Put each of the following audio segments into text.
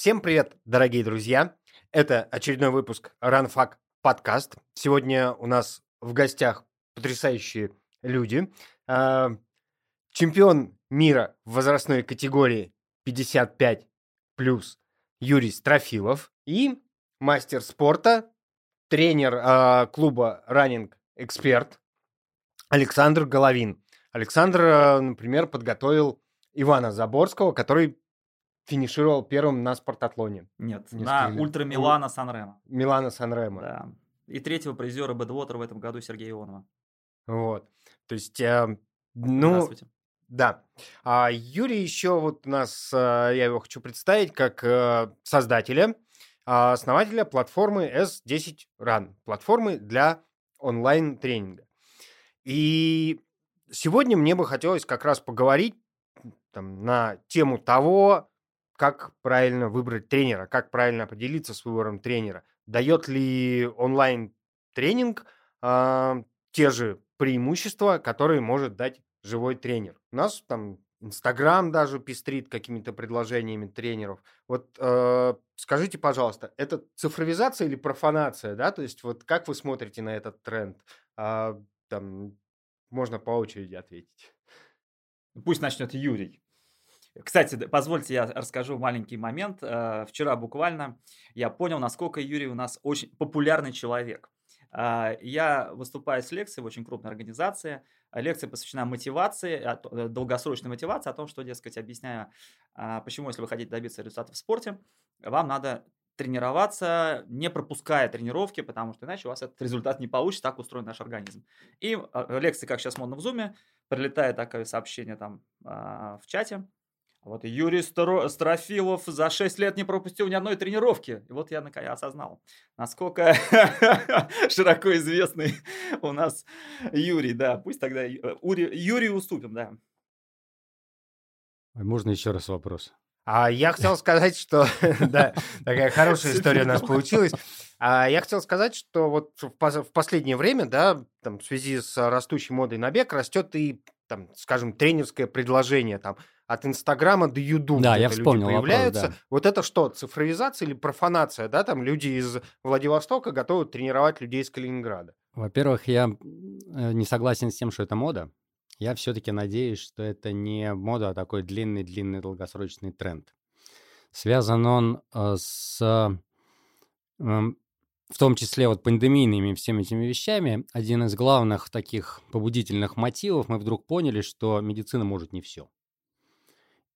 Всем привет, дорогие друзья! Это очередной выпуск RunFact подкаст. Сегодня у нас в гостях потрясающие люди. А, чемпион мира в возрастной категории 55 плюс Юрий Строфилов и мастер спорта, тренер э, клуба Running Эксперт Александр Головин. Александр, э, например, подготовил Ивана Заборского, который финишировал первым на спортатлоне. Нет, на ультра Милана Санремо. Милана Санремо. Да. И третьего призера Бэдвотер в этом году Сергея Ионова. Вот. То есть, э, ну... Здравствуйте. Да. А Юрий еще вот у нас, э, я его хочу представить как э, создателя, э, основателя платформы S10 Run, платформы для онлайн-тренинга. И сегодня мне бы хотелось как раз поговорить там, на тему того, как правильно выбрать тренера, как правильно определиться с выбором тренера. Дает ли онлайн-тренинг э, те же преимущества, которые может дать живой тренер. У нас там Инстаграм даже пестрит какими-то предложениями тренеров. Вот э, скажите, пожалуйста, это цифровизация или профанация, да? То есть вот как вы смотрите на этот тренд? А, там можно по очереди ответить. Пусть начнет Юрий. Кстати, позвольте я расскажу маленький момент. Э, вчера буквально я понял, насколько Юрий у нас очень популярный человек. Э, я выступаю с лекцией в очень крупной организации – Лекция посвящена мотивации, э, долгосрочной мотивации, о том, что, дескать, объясняю, а, почему, если вы хотите добиться результатов в спорте, вам надо тренироваться, не пропуская тренировки, потому что иначе у вас этот результат не получится, так устроен наш организм. И а, лекции, как сейчас модно в Зуме, прилетает такое сообщение там а, в чате, вот Юрий Строфилов за 6 лет не пропустил ни одной тренировки. И вот я наконец осознал, насколько широко известный у нас Юрий. Да, пусть тогда э, Юрию уступим, да. Можно еще раз вопрос? А я хотел сказать, что да, такая хорошая история у нас получилась. А я хотел сказать, что вот в последнее время, да, там в связи с растущей модой на бег растет и, там, скажем, тренерское предложение, там, от Инстаграма до Ютуба. Да, я вспомнил люди появляются. Вопрос, да. Вот это что, цифровизация или профанация, да? Там люди из Владивостока готовы тренировать людей из Калининграда. Во-первых, я э, не согласен с тем, что это мода. Я все-таки надеюсь, что это не мода, а такой длинный-длинный долгосрочный тренд. Связан он э, с, эм, в том числе, вот пандемийными всеми этими вещами. Один из главных таких побудительных мотивов, мы вдруг поняли, что медицина может не все.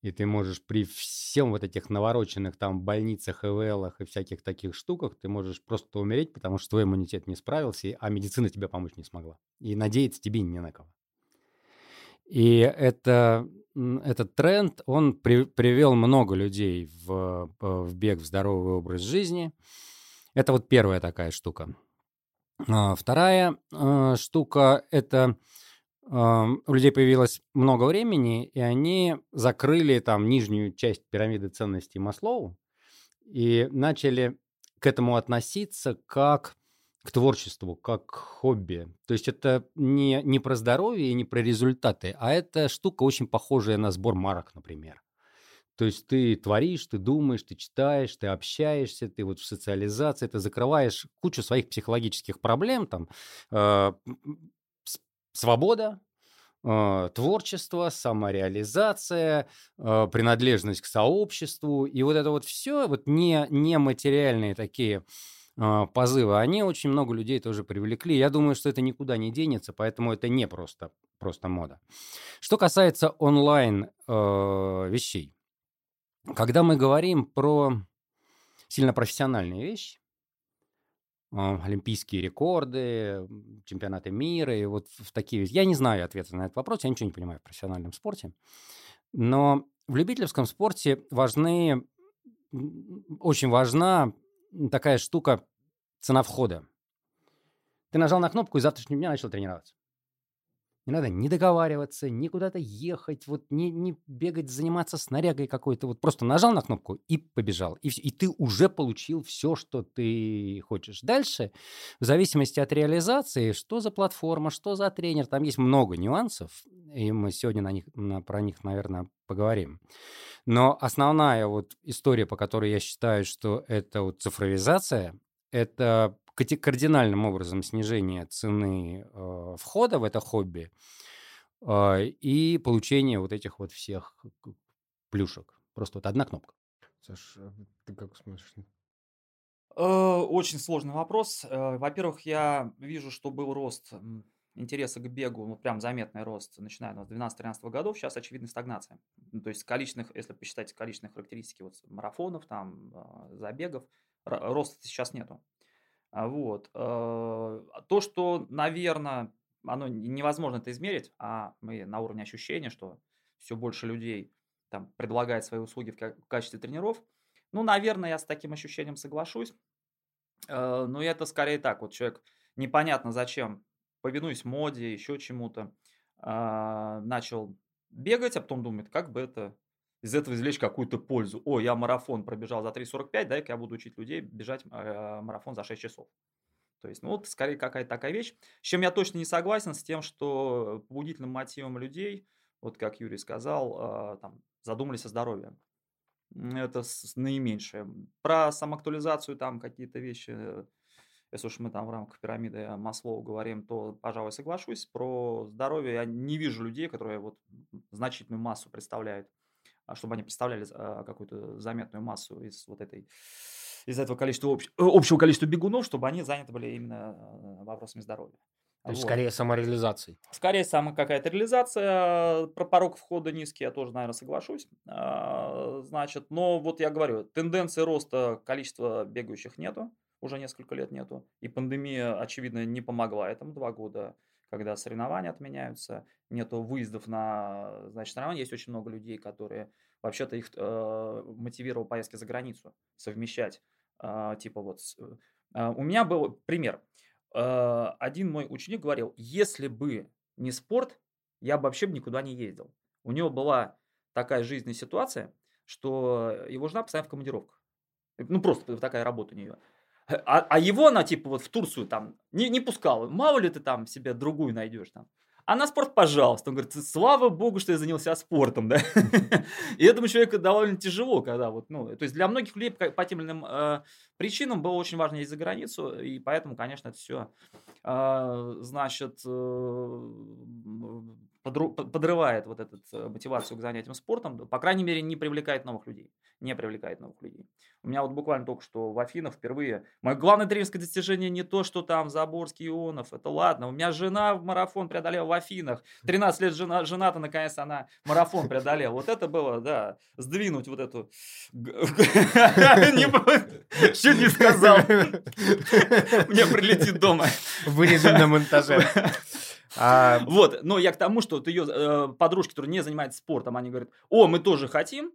И ты можешь при всем вот этих навороченных там больницах, ИВЛах и всяких таких штуках, ты можешь просто умереть, потому что твой иммунитет не справился, а медицина тебе помочь не смогла. И надеяться тебе не на кого. И это, этот тренд, он при, привел много людей в, в бег, в здоровый образ жизни. Это вот первая такая штука. А, вторая э, штука – это у людей появилось много времени, и они закрыли там нижнюю часть пирамиды ценностей Маслоу и начали к этому относиться как к творчеству, как к хобби. То есть это не, не про здоровье и не про результаты, а это штука очень похожая на сбор марок, например. То есть ты творишь, ты думаешь, ты читаешь, ты общаешься, ты вот в социализации, ты закрываешь кучу своих психологических проблем, там, э, свобода, э, творчество, самореализация, э, принадлежность к сообществу. И вот это вот все, вот не, нематериальные такие э, позывы, они очень много людей тоже привлекли. Я думаю, что это никуда не денется, поэтому это не просто, просто мода. Что касается онлайн э, вещей. Когда мы говорим про сильно профессиональные вещи, олимпийские рекорды, чемпионаты мира и вот в такие... Я не знаю ответа на этот вопрос, я ничего не понимаю в профессиональном спорте. Но в любительском спорте важны, очень важна такая штука цена входа. Ты нажал на кнопку и с завтрашнего дня начал тренироваться. Не надо ни договариваться, ни куда-то ехать, вот не, не бегать, заниматься снарягой какой-то. Вот просто нажал на кнопку и побежал. И, и ты уже получил все, что ты хочешь. Дальше, в зависимости от реализации, что за платформа, что за тренер, там есть много нюансов. и мы сегодня на них, на, про них, наверное, поговорим. Но основная вот история, по которой я считаю, что это вот цифровизация, это кардинальным образом снижение цены э, входа в это хобби э, и получение вот этих вот всех плюшек. Просто вот одна кнопка. Саш, а ты как смотришь? Э, очень сложный вопрос. Э, во-первых, я вижу, что был рост интереса к бегу, ну, прям заметный рост, начиная с 12-13 годов, сейчас очевидная стагнация. Ну, то есть количественных, если посчитать количественные характеристики вот марафонов, там, а, забегов, роста сейчас нету. А, вот. Э, то, что, наверное, оно невозможно это измерить, а мы на уровне ощущения, что все больше людей там предлагает свои услуги в качестве тренеров, ну, наверное, я с таким ощущением соглашусь. Э, но это скорее так, вот человек непонятно зачем повинуясь моде, еще чему-то, а, начал бегать, а потом думает, как бы это из этого извлечь какую-то пользу. О, я марафон пробежал за 3.45, дай-ка я буду учить людей бежать э, марафон за 6 часов. То есть, ну вот скорее какая-то такая вещь. С чем я точно не согласен, с тем, что побудительным мотивом людей, вот как Юрий сказал, э, там, задумались о здоровье. Это наименьшее. Про самоактуализацию там какие-то вещи если уж мы там в рамках пирамиды Маслоу говорим, то, пожалуй, соглашусь. Про здоровье я не вижу людей, которые вот значительную массу представляют, а чтобы они представляли а, какую-то заметную массу из вот этой из этого количества общ, общего количества бегунов, чтобы они заняты были именно а, вопросами здоровья. То есть вот. скорее самореализацией. Скорее сама какая-то реализация. Про порог входа низкий я тоже, наверное, соглашусь. Значит, но вот я говорю, тенденции роста количества бегающих нету уже несколько лет нету. И пандемия, очевидно, не помогла этому два года, когда соревнования отменяются, нету выездов на значит, соревнования. Есть очень много людей, которые вообще-то их э, мотивировал поездки за границу совмещать. Э, типа вот... Э, у меня был пример. Э, один мой ученик говорил, если бы не спорт, я бы вообще никуда не ездил. У него была такая жизненная ситуация, что его жена постоянно в командировках. Ну, просто такая работа у нее. А, а его она, типа, вот в Турцию там не, не пускала. Мало ли ты там себе другую найдешь там. А на спорт, пожалуйста. Он говорит, слава богу, что я занялся спортом, да. И этому человеку довольно тяжело, когда вот, ну, то есть для многих людей по тем или иным э, причинам было очень важно ездить за границу, и поэтому, конечно, это все, э, значит, э, подрывает вот эту э, мотивацию к занятиям спортом, по крайней мере, не привлекает новых людей. Не привлекает новых людей. У меня вот буквально только что в Афинах впервые... Мое главное тренерское достижение не то, что там Заборский Ионов, это ладно. У меня жена в марафон преодолела в Афинах. 13 лет жена, жена-то, наконец, она марафон преодолела. Вот это было, да, сдвинуть вот эту... Чуть не сказал. Мне прилетит дома. Вырежем на монтаже. А... Вот, но я к тому, что вот ее э, подружки, которые не занимаются спортом, они говорят, о, мы тоже хотим,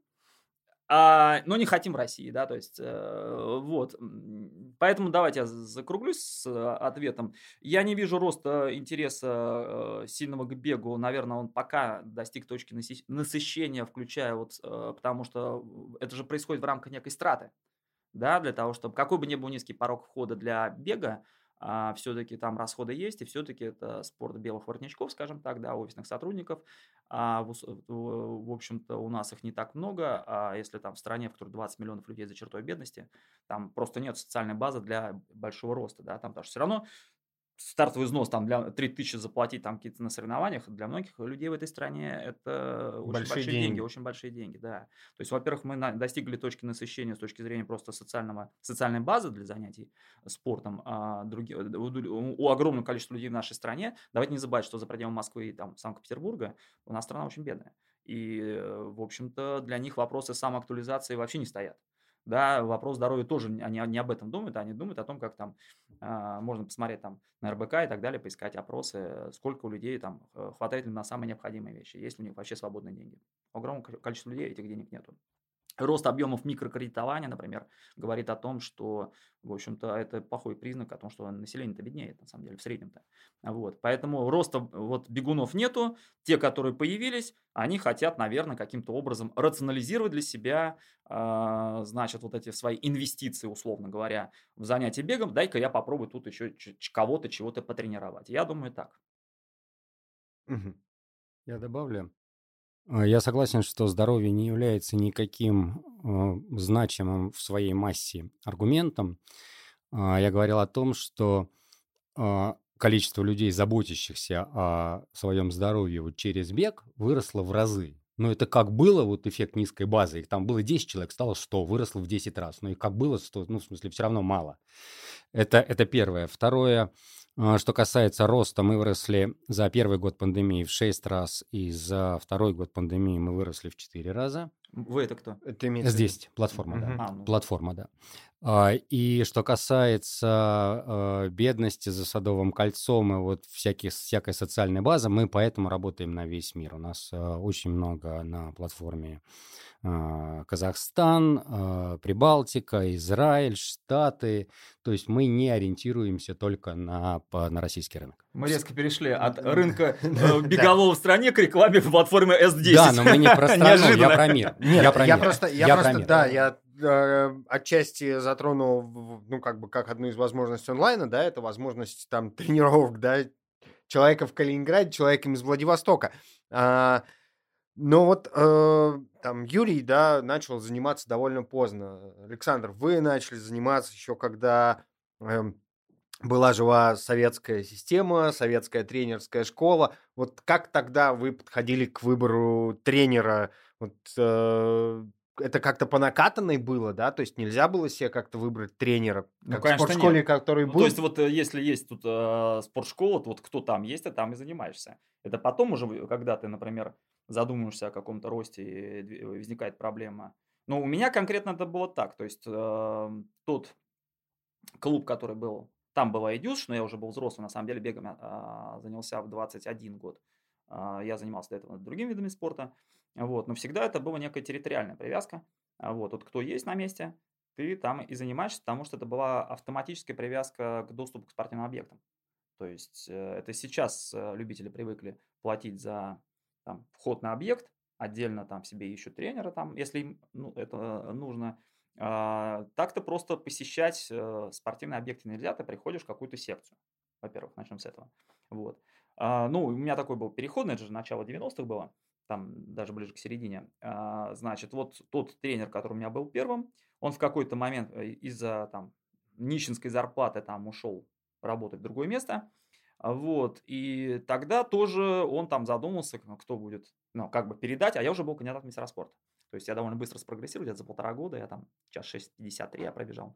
а, но не хотим России, да, то есть, э, вот. Поэтому давайте я закруглюсь с э, ответом. Я не вижу роста интереса э, сильного к бегу, наверное, он пока достиг точки насыщения, включая вот, э, потому что это же происходит в рамках некой страты, да, для того, чтобы, какой бы ни был низкий порог входа для бега, а, все-таки там расходы есть, и все-таки это спорт белых воротничков, скажем так, да, офисных сотрудников. А, в, в общем-то, у нас их не так много, а если там в стране, в которой 20 миллионов людей за чертой бедности, там просто нет социальной базы для большого роста, да, там, потому что все равно стартовый взнос там для 3000 заплатить там какие-то на соревнованиях, для многих людей в этой стране это очень большие, большие деньги. деньги, очень большие деньги, да. То есть, во-первых, мы на, достигли точки насыщения с точки зрения просто социального, социальной базы для занятий спортом, а други, у, у огромного количества людей в нашей стране, давайте не забывать, что за пределами Москвы и там Санкт-Петербурга у нас страна очень бедная. И, в общем-то, для них вопросы самоактуализации вообще не стоят да, вопрос здоровья тоже, они не об этом думают, они думают о том, как там а, можно посмотреть там на РБК и так далее, поискать опросы, сколько у людей там э, хватает ли на самые необходимые вещи, есть ли у них вообще свободные деньги. Огромное количество людей этих денег нету. Рост объемов микрокредитования, например, говорит о том, что, в общем-то, это плохой признак о том, что население-то беднеет, на самом деле, в среднем-то. Вот. Поэтому роста вот бегунов нету. Те, которые появились, они хотят, наверное, каким-то образом рационализировать для себя, э, значит, вот эти свои инвестиции, условно говоря, в занятие бегом. Дай-ка я попробую тут еще кого-то, чего-то потренировать. Я думаю, так. Я добавлю. А, я согласен, что здоровье не является никаким э, значимым в своей массе аргументом. Э, я говорил о том, что количество людей, заботящихся о своем здоровье вот через бег, выросло в разы. Но это как было, вот эффект низкой базы, их там было 10 человек, стало 100, выросло в 10 раз. Но их как было 100, ну, в смысле, все равно мало. Это, это первое. Второе, а, что касается роста, мы выросли за первый год пандемии в 6 раз, и за второй год пандемии мы выросли в 4 раза. Вы это кто? Это Здесь, платформа, угу. да. А, ну. Платформа, да. А, и что касается а, бедности за Садовым кольцом и вот всяких, всякой социальной базы, мы поэтому работаем на весь мир. У нас очень много на платформе а, Казахстан, а, Прибалтика, Израиль, Штаты. То есть мы не ориентируемся только на, на российский рынок. Мы резко перешли от рынка э, бегового в стране к рекламе по платформе S10. Да, но мы не про страну, я про мир. Нет, я, про я мир. просто, я, я просто, да, я отчасти затронул, ну, как бы, как одну из возможностей онлайна, да, это возможность там тренировок, да, человека в Калининграде, человеком из Владивостока. А, но вот э, там Юрий, да, начал заниматься довольно поздно. Александр, вы начали заниматься еще когда э, была жива советская система, советская тренерская школа. Вот как тогда вы подходили к выбору тренера? Вот э, это как-то по накатанной было, да? То есть нельзя было себе как-то выбрать тренера, ну, как конечно, в спортшколе, нет. который был? Ну, то есть вот э, если есть тут э, спортшкола, то вот кто там есть, а там и занимаешься. Это потом уже, когда ты, например, задумываешься о каком-то росте и возникает проблема. Но у меня конкретно это было так. То есть э, тот клуб, который был, там была Эдюш, но я уже был взрослый, на самом деле бегом э, занялся в 21 год. Э, я занимался до этого другими видами спорта. Вот, но всегда это была некая территориальная привязка. Вот, вот кто есть на месте, ты там и занимаешься, потому что это была автоматическая привязка к доступу к спортивным объектам. То есть э, это сейчас э, любители привыкли платить за там, вход на объект, отдельно там себе ищут тренера, там, если им ну, это нужно. А, так-то просто посещать э, спортивные объекты нельзя, ты приходишь в какую-то секцию. Во-первых, начнем с этого. Вот. А, ну, у меня такой был переходный, это же начало 90-х было, там даже ближе к середине. А, значит, вот тот тренер, который у меня был первым, он в какой-то момент э, из-за там нищенской зарплаты там ушел работать в другое место, вот, и тогда тоже он там задумался, кто будет, ну, как бы передать, а я уже был кандидат в мастера спорта. То есть я довольно быстро спрогрессировал, где-то за полтора года, я там час 63 я пробежал.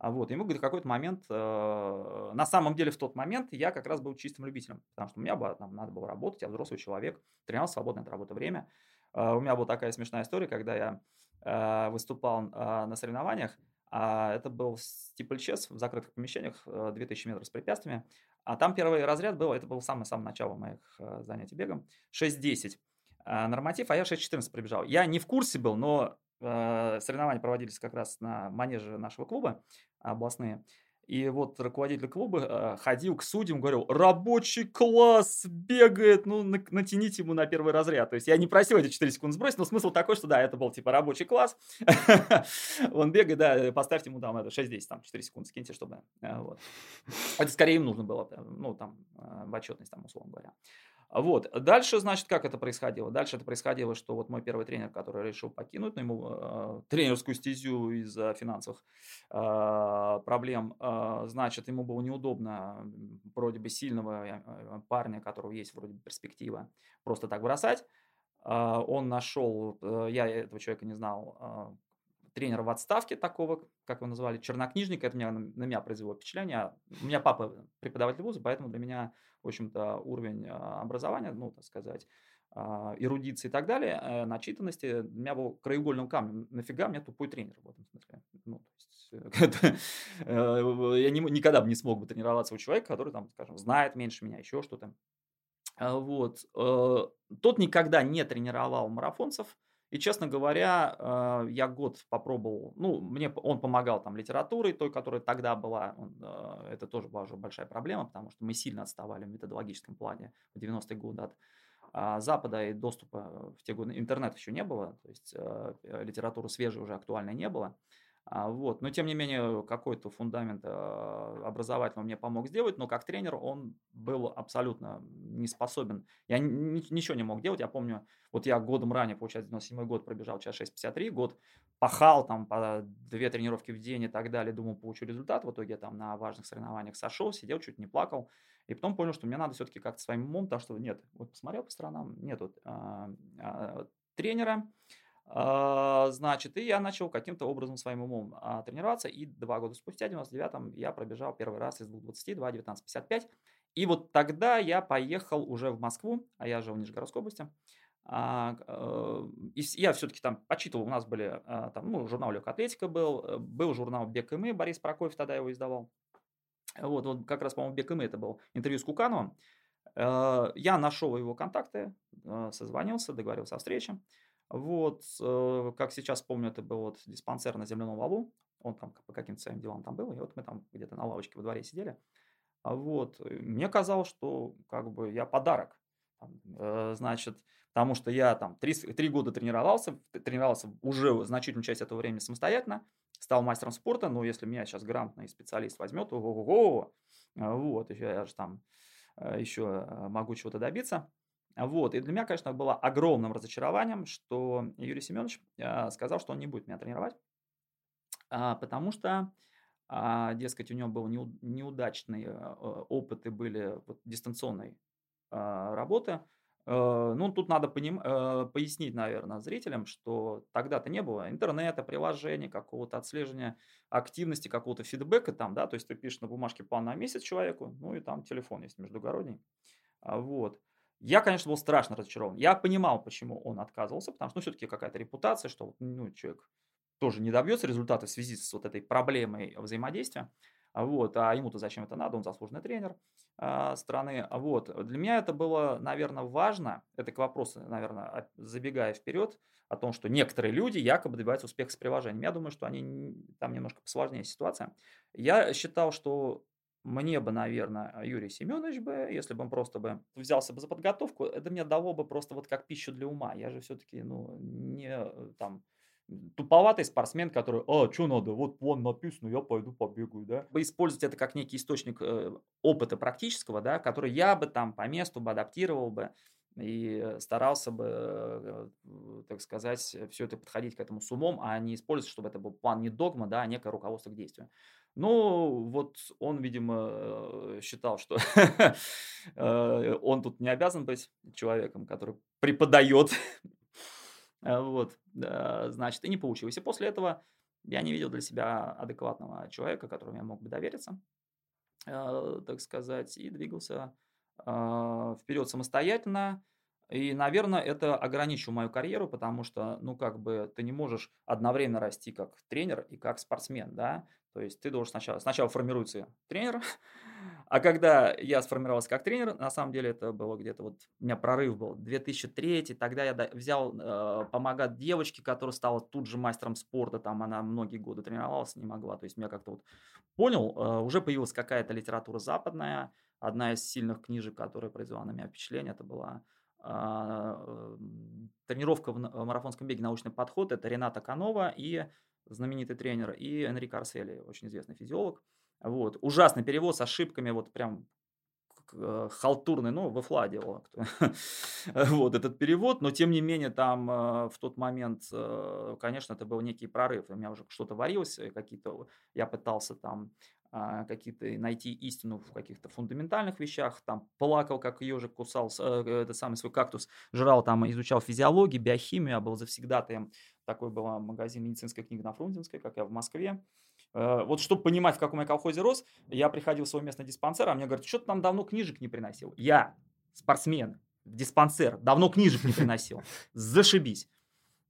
А вот, и мы в какой-то момент, э, на самом деле в тот момент я как раз был чистым любителем, потому что у меня было, там, надо было работать, я взрослый человек, тренировался свободное от работы время. Э, у меня была такая смешная история, когда я э, выступал э, на соревнованиях, а это был стипльчес в закрытых помещениях, 2000 э, метров с препятствиями. А там первый разряд был, это был самое-самое начало моих э, занятий бегом, 6.10 э, норматив, а я 6.14 пробежал. Я не в курсе был, но соревнования проводились как раз на манеже нашего клуба областные. И вот руководитель клуба э, ходил к судьям, говорил, рабочий класс бегает, ну на, натяните ему на первый разряд. То есть я не просил эти 4 секунды сбросить, но смысл такой, что да, это был типа рабочий класс. Он бегает, да, поставьте ему там это 6-10, там 4 секунды скиньте, чтобы... Э, вот. Это скорее им нужно было, ну там э, в отчетность, там, условно говоря. Вот. Дальше, значит, как это происходило? Дальше это происходило, что вот мой первый тренер, который решил покинуть ну, ему э, тренерскую стезю из-за финансовых э, проблем, э, значит, ему было неудобно вроде бы сильного э, парня, которого есть вроде бы перспектива, просто так бросать. Э, он нашел, э, я этого человека не знал, тренера в отставке такого, как его называли, чернокнижника. Это меня, на меня произвело впечатление. У меня папа преподаватель вуза, поэтому для меня, в общем-то, уровень а, образования, ну, так сказать, а, эрудиции и так далее, э, начитанности, у меня был краеугольным камнем. Нафига мне тупой тренер в этом смысле? Ну, то есть, э, я не, никогда бы не смог бы тренироваться у человека, который, там, скажем, знает меньше меня, еще что-то. А, вот. Э, тот никогда не тренировал марафонцев, и, честно говоря, э, я год попробовал, ну, мне он помогал там литературой, той, которая тогда была, э, это тоже была уже большая проблема, потому что мы сильно отставали в методологическом плане в 90-е годы от а, Запада и доступа в те годы, интернет еще не было, то есть литературы свежей уже актуальной не было. А, вот. Но, тем не менее, какой-то фундамент а, образовательный мне помог сделать, но как тренер он был абсолютно не способен. Я ничего не мог делать. Я помню, вот я годом ранее, получается, 97 год пробежал час 6.53, год пахал там по две тренировки в день и так далее, думал, получу результат. В итоге там на важных соревнованиях сошел, сидел, чуть не плакал. И потом понял, что мне надо все-таки как-то своим умом, потому что нет, вот посмотрел по сторонам, нет вот, а, а, тренера, значит, и я начал каким-то образом своим умом а, тренироваться, и два года спустя, в 99-м, я пробежал первый раз из 2.20, 2.19.55, и вот тогда я поехал уже в Москву, а я жил в Нижегородской области, а, э, и я все-таки там почитывал, у нас были, там, ну, журнал «Легкая атлетика» был, э, был журнал «Бег и мы», Борис Прокофьев тогда его издавал, вот, вот как раз, по-моему, «Бег и мы» это был интервью с Кукановым, э, я нашел его контакты, созвонился, договорился о встрече, вот, э, как сейчас помню, это был вот диспансер на земляном валу. Он там по каким-то своим делам там был. И вот мы там где-то на лавочке во дворе сидели. А вот, мне казалось, что как бы я подарок. Э, значит, потому что я там три, три года тренировался, тренировался уже значительную часть этого времени самостоятельно, стал мастером спорта, но если меня сейчас грамотный специалист возьмет, ого-го, вот, я же там э, еще могу чего-то добиться. Вот. И для меня, конечно, было огромным разочарованием, что Юрий Семенович а, сказал, что он не будет меня тренировать, а, потому что, а, дескать, у него был неудачные опыты были вот, дистанционной работы. Э, ну, тут надо поним... Э, пояснить, наверное, зрителям, что тогда-то не было интернета, приложения, какого-то отслеживания активности, какого-то фидбэка там, да, то есть ты пишешь на бумажке план на месяц человеку, ну и там телефон есть междугородний. Вот. Я, конечно, был страшно разочарован. Я понимал, почему он отказывался, потому что, ну, все-таки какая-то репутация, что, ну, человек тоже не добьется результата в связи с вот этой проблемой взаимодействия. Вот, а ему-то зачем это надо, он заслуженный тренер э, страны. Вот, для меня это было, наверное, важно, это к вопросу, наверное, забегая вперед, о том, что некоторые люди якобы добиваются успеха с приложением. Я думаю, что они, там немножко посложнее ситуация. Я считал, что мне бы, наверное, Юрий Семенович бы, если бы он просто бы взялся бы за подготовку, это мне дало бы просто вот как пищу для ума. Я же все-таки, ну, не э, там туповатый спортсмен, который, а, что надо, вот план написано, я пойду побегаю, да. Использовать это как некий источник э, опыта практического, да, который я бы там по месту бы адаптировал бы и старался бы, э, так сказать, все это подходить к этому с умом, а не использовать, чтобы это был план не догма, да, а некое руководство к действию. Ну, вот он, видимо, э, считал, что э, он тут не обязан быть человеком, который преподает. Вот, значит, и не получилось. И после этого я не видел для себя адекватного человека, которому я мог бы довериться, э, так сказать, и двигался вперед самостоятельно. И, наверное, это ограничило мою карьеру, потому что, ну, как бы ты не можешь одновременно расти как тренер и как спортсмен, да. То есть ты должен сначала, сначала формируется тренер, а когда я сформировался как тренер, на самом деле это было где-то вот, у меня прорыв был, 2003, тогда я взял э, помогать девочке, которая стала тут же мастером спорта, там она многие годы тренировалась, не могла, то есть я как-то вот понял, э, уже появилась какая-то литература западная, одна из сильных книжек, которая произвела на меня впечатление, это была тренировка в марафонском беге «Научный подход», это Рената Канова и знаменитый тренер, и Энрико Арсели, очень известный физиолог. Вот. Ужасный перевод с ошибками, вот прям халтурный, ну, в Фла делал вот этот перевод, но тем не менее там э, в тот момент, э, конечно, это был некий прорыв, у меня уже что-то варилось, какие-то, я пытался там а, какие-то найти истину в каких-то фундаментальных вещах, там плакал, как ежик кусал э, этот самый свой кактус, жрал там, изучал физиологию, биохимию, я был завсегдатаем, такой был магазин медицинской книги на Фрунзенской, как я в Москве. Э, вот чтобы понимать, в каком я колхозе рос, я приходил в свой местный диспансер, а мне говорят, что ты там давно книжек не приносил. Я, спортсмен, диспансер, давно книжек не приносил. Зашибись.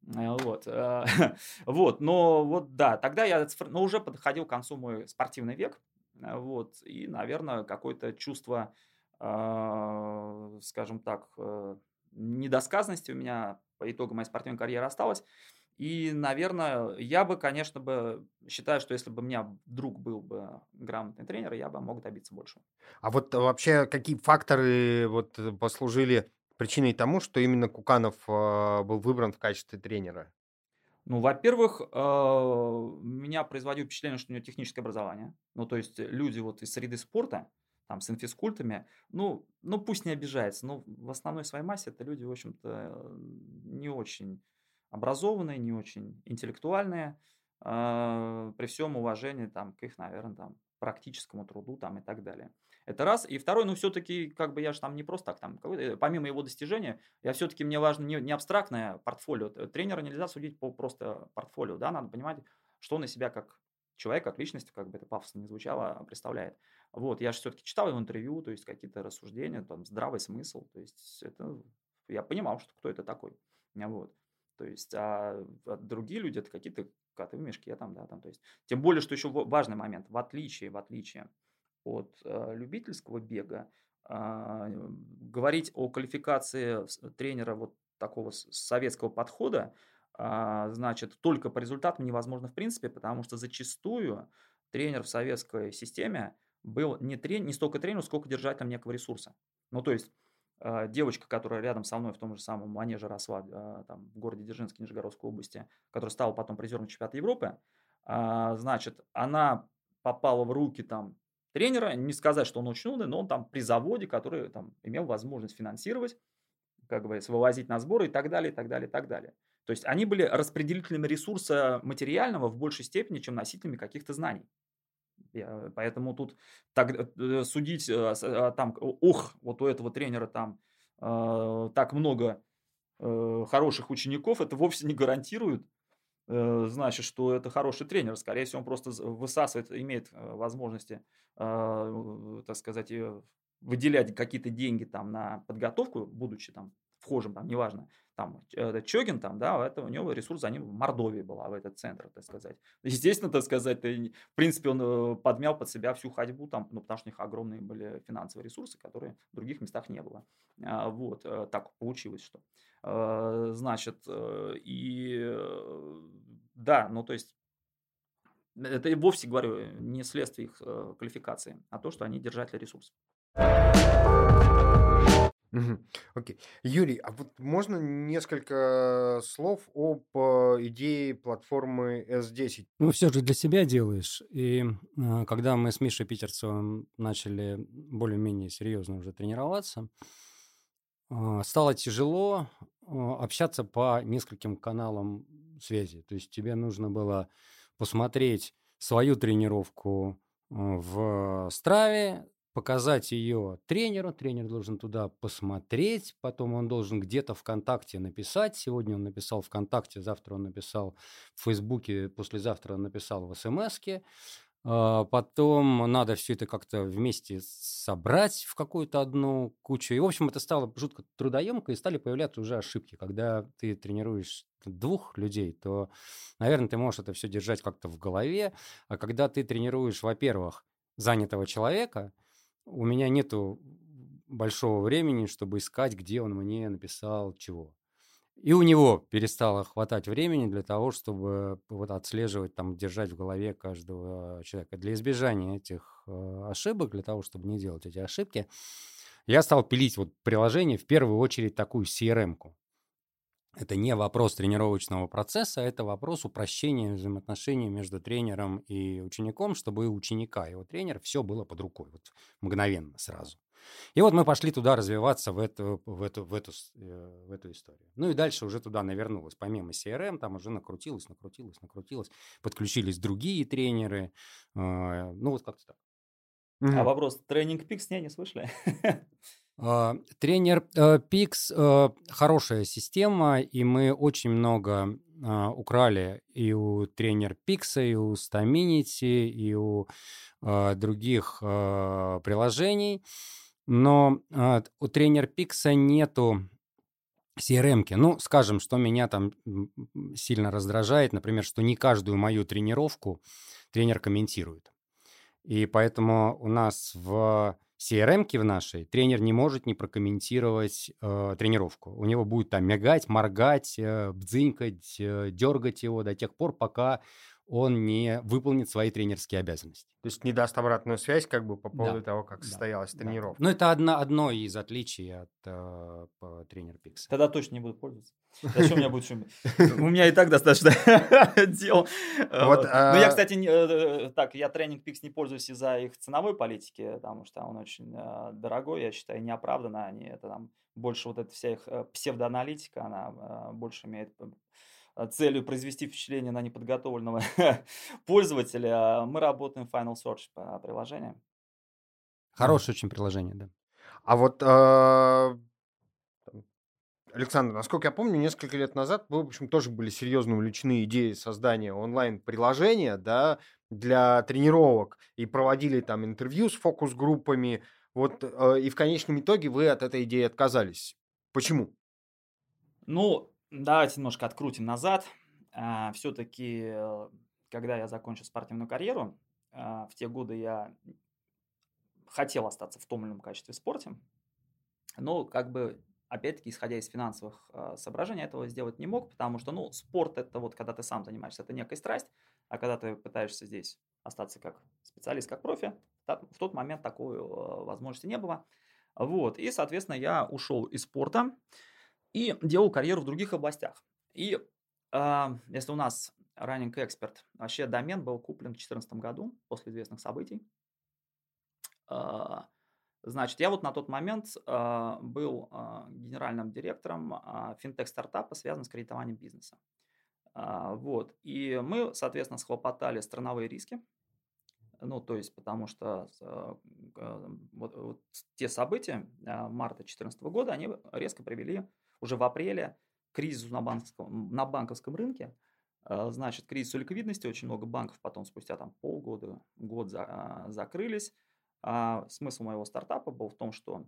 Э, вот, э, вот, но вот да, тогда я но уже подходил к концу мой спортивный век, вот, и, наверное, какое-то чувство, скажем так, недосказанности у меня по итогам моей спортивной карьеры осталось. И, наверное, я бы, конечно, бы считаю, что если бы у меня друг был бы грамотный тренер, я бы мог добиться большего. А вот вообще какие факторы вот послужили причиной тому, что именно Куканов э, был выбран в качестве тренера? Ну, во-первых, э, меня производило впечатление, что у него техническое образование. Ну, то есть люди вот из среды спорта, там, с инфискультами, ну, ну, пусть не обижается, но в основной своей массе это люди, в общем-то, не очень образованные, не очень интеллектуальные, э, при всем уважении там, к их, наверное, там, практическому труду там, и так далее. Это раз. И второй, ну, все-таки, как бы я же там не просто так, там, помимо его достижения, я все-таки, мне важно не, не абстрактное портфолио. Тренера нельзя судить по просто портфолио, да, надо понимать, что он из себя как человек, как личность, как бы это пафосно не звучало, представляет. Вот, я же все-таки читал его интервью, то есть какие-то рассуждения, там, здравый смысл, то есть это, я понимал, что кто это такой. Вот. То есть, а, а другие люди это какие-то коты в мешке там, да, там, то есть. Тем более, что еще важный момент, в отличие, в отличие от э, любительского бега, э, говорить о квалификации тренера вот такого советского подхода, э, значит, только по результатам невозможно в принципе, потому что зачастую тренер в советской системе был не, трен, не столько тренером, сколько держателем некого ресурса. Ну, то есть девочка, которая рядом со мной в том же самом манеже росла а, там, в городе Дзержинске, Нижегородской области, которая стала потом призером чемпионата Европы, а, значит, она попала в руки там тренера, не сказать, что он очень умный, но он там при заводе, который там имел возможность финансировать, как бы вывозить на сборы и так далее, и так далее, и так далее. То есть они были распределителями ресурса материального в большей степени, чем носителями каких-то знаний. Поэтому тут так, э, судить э, там, ух, вот у этого тренера там э, так много э, хороших учеников, это вовсе не гарантирует, э, значит, что это хороший тренер. Скорее всего, он просто высасывает, имеет э, возможности, э, так сказать, выделять какие-то деньги там на подготовку, будучи там вхожим, там, неважно, там, э, Чогин там, да, это у него ресурс за ним в Мордовии была, в этот центр, так сказать. Естественно, так сказать, в принципе, он э, подмял под себя всю ходьбу там, ну, потому что у них огромные были финансовые ресурсы, которые в других местах не было. А, вот, э, так получилось, что. Значит, и да, ну, то есть это и вовсе, говорю, не следствие их квалификации, а то, что они держатели ресурсов. Окей. Юрий, а вот можно несколько слов об э, идее платформы S10? Ну, все же для себя делаешь. И э, когда мы с Мишей Питерцевым начали более-менее серьезно уже тренироваться, э, стало тяжело общаться по нескольким каналам связи. То есть тебе нужно было посмотреть свою тренировку в Страве, показать ее тренеру, тренер должен туда посмотреть, потом он должен где-то ВКонтакте написать. Сегодня он написал ВКонтакте, завтра он написал в Фейсбуке, послезавтра он написал в СМСке. А, потом надо все это как-то вместе собрать в какую-то одну кучу. И, в общем, это стало жутко трудоемко, и стали появляться уже ошибки. Когда ты тренируешь двух людей, то, наверное, ты можешь это все держать как-то в голове. А когда ты тренируешь, во-первых, занятого человека – у меня нету большого времени, чтобы искать, где он мне написал чего. И у него перестало хватать времени для того, чтобы вот отслеживать, там, держать в голове каждого человека. Для избежания этих э, ошибок, для того, чтобы не делать эти ошибки, я стал пилить вот приложение, в первую очередь такую CRM-ку. Это не вопрос тренировочного процесса, это вопрос упрощения взаимоотношений между тренером и учеником, чтобы у ученика и у тренера все было под рукой, вот мгновенно, сразу. И вот мы пошли туда развиваться в эту, в эту, в эту, э, в эту историю. Ну и дальше уже туда навернулось. Помимо CRM, там уже накрутилось, накрутилось, накрутилось. Подключились другие тренеры. Э, ну вот как-то так. А вопрос, тренинг пикс не, не слышали? А, тренер Pix э, э, хорошая система, и мы очень много а, украли и у тренер Pix, и у Staminity, и у а, других приложений. Но у тренер Pix нету CRM. -ки. Ну, скажем, что меня там сильно раздражает, например, что не каждую мою тренировку тренер комментирует. И поэтому у нас в crm в нашей тренер не может не прокомментировать э, тренировку. У него будет там мигать, моргать, э, бдзынькать, э, дергать его до тех пор, пока он не выполнит свои тренерские обязанности. То есть не даст обратную связь как бы по поводу да. того, как да. состоялась да. тренировка. Но ну, это одно, одно из отличий от э, тренера Пикса. Тогда точно не буду пользоваться. Зачем у меня будет шум? У меня и так достаточно дел. Вот, а... Ну, я, кстати, не, э, так, я тренинг Пикс не пользуюсь из-за их ценовой политики, потому что он очень э, дорогой, я считаю, неоправданно. Они это там больше вот эта вся их э, псевдоаналитика, она э, больше имеет Э, целью произвести впечатление на неподготовленного пользователя, мы работаем Final Search по приложению. Хорошее очень приложение, да. А вот э, Александр, насколько я помню, несколько лет назад вы, в общем, тоже были серьезно увлечены идеей создания онлайн-приложения, да, для тренировок и проводили там интервью с фокус-группами. Вот э, и в конечном итоге вы от этой идеи отказались. Почему? Ну, Давайте немножко открутим назад. А, Все-таки, э, когда я закончил спортивную карьеру, а, в те годы я хотел остаться в том или ином качестве в спорте, но как бы опять-таки, исходя из финансовых э, соображений, этого сделать не мог, потому что, ну, спорт это вот, когда ты сам занимаешься, это некая страсть, а когда ты пытаешься здесь остаться как специалист, как профи, в тот момент такой э, возможности не было. Вот, и, соответственно, я ушел из спорта, и делал карьеру в других областях. И э, если у нас Running Expert, вообще домен был куплен в 2014 году после известных событий. Э, значит, я вот на тот момент э, был э, генеральным директором э, финтех-стартапа, связанного с кредитованием бизнеса. Э, вот. И мы, соответственно, схлопотали страновые риски, ну, то есть, потому что э, вот, вот те события э, марта 2014 года, они резко привели уже в апреле кризису на банковском, на банковском рынке, э, значит, кризису ликвидности, очень много банков потом спустя там полгода, год за, а, закрылись. А смысл моего стартапа был в том, что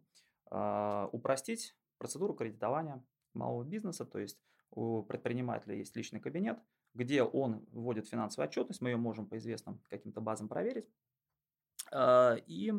а, упростить процедуру кредитования малого бизнеса, то есть у предпринимателя есть личный кабинет, где он вводит финансовую отчетность, мы ее можем по известным каким-то базам проверить, и Э,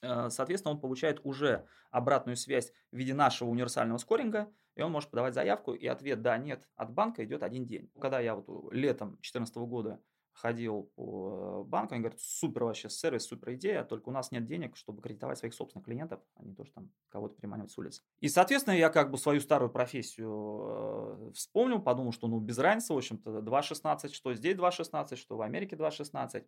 соответственно, он получает уже обратную связь в виде нашего универсального скоринга, и он может подавать заявку, и ответ «да», «нет» от банка идет один день. Когда я вот летом 2014 года ходил по э, банку, они говорят, супер вообще сервис, супер идея, только у нас нет денег, чтобы кредитовать своих собственных клиентов, а не то, что там кого-то приманивать с улицы. И, соответственно, я как бы свою старую профессию э, вспомнил, подумал, что ну без разницы, в общем-то, 2.16, что здесь 2.16, что в Америке 2.16.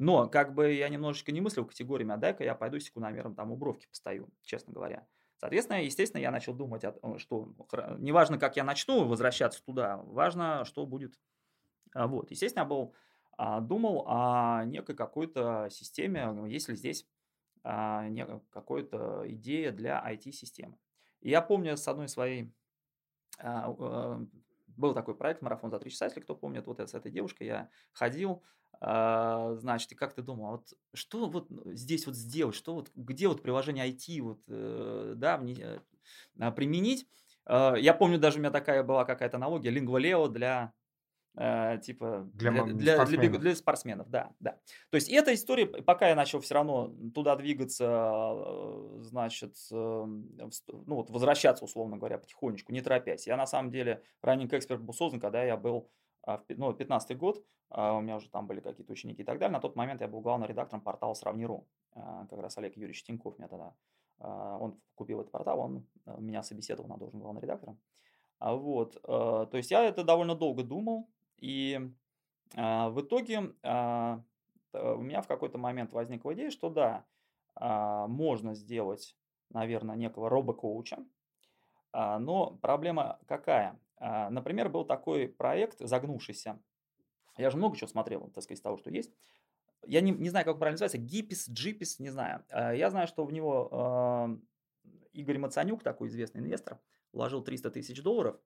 Но как бы я немножечко не мыслил категориями, а дай-ка я пойду секундомером там у бровки постою, честно говоря. Соответственно, естественно, я начал думать, что неважно, как я начну возвращаться туда, важно, что будет. А, вот, естественно, я был, а, думал о некой какой-то системе, есть ли здесь а, какая-то идея для IT-системы. И я помню с одной своей был такой проект «Марафон за три часа», если кто помнит, вот с этой девушкой я ходил, а, значит, и как ты думал, вот что вот здесь вот сделать, что вот, где вот приложение IT вот, э, да, мне, э, применить? А, я помню, даже у меня такая была какая-то аналогия, Lingua для Uh, типа для, для, для, спортсменов. Для, для спортсменов, да, да. То есть эта история, пока я начал все равно туда двигаться, значит, эм, ну вот возвращаться, условно говоря, потихонечку, не торопясь. Я на самом деле ранний эксперт был создан, когда я был а, ну, 15 год, а, у меня уже там были какие-то ученики и так далее. На тот момент я был главным редактором портала «Сравни.ру». А, как раз Олег Юрьевич Тиньков меня тогда, он купил этот портал, он меня собеседовал на должность главного редактора. Вот, то есть я это довольно долго думал, и в итоге у меня в какой-то момент возникла идея, что да, можно сделать, наверное, некого робокоуча, но проблема какая? А, например, был такой проект «Загнувшийся». Я же много чего смотрел, так сказать, из того, что есть. Я не, не знаю, как правильно называется, Гипис, Джипис, не знаю. А, я знаю, что в него э, Игорь Мацанюк, такой известный инвестор, вложил 300 тысяч долларов.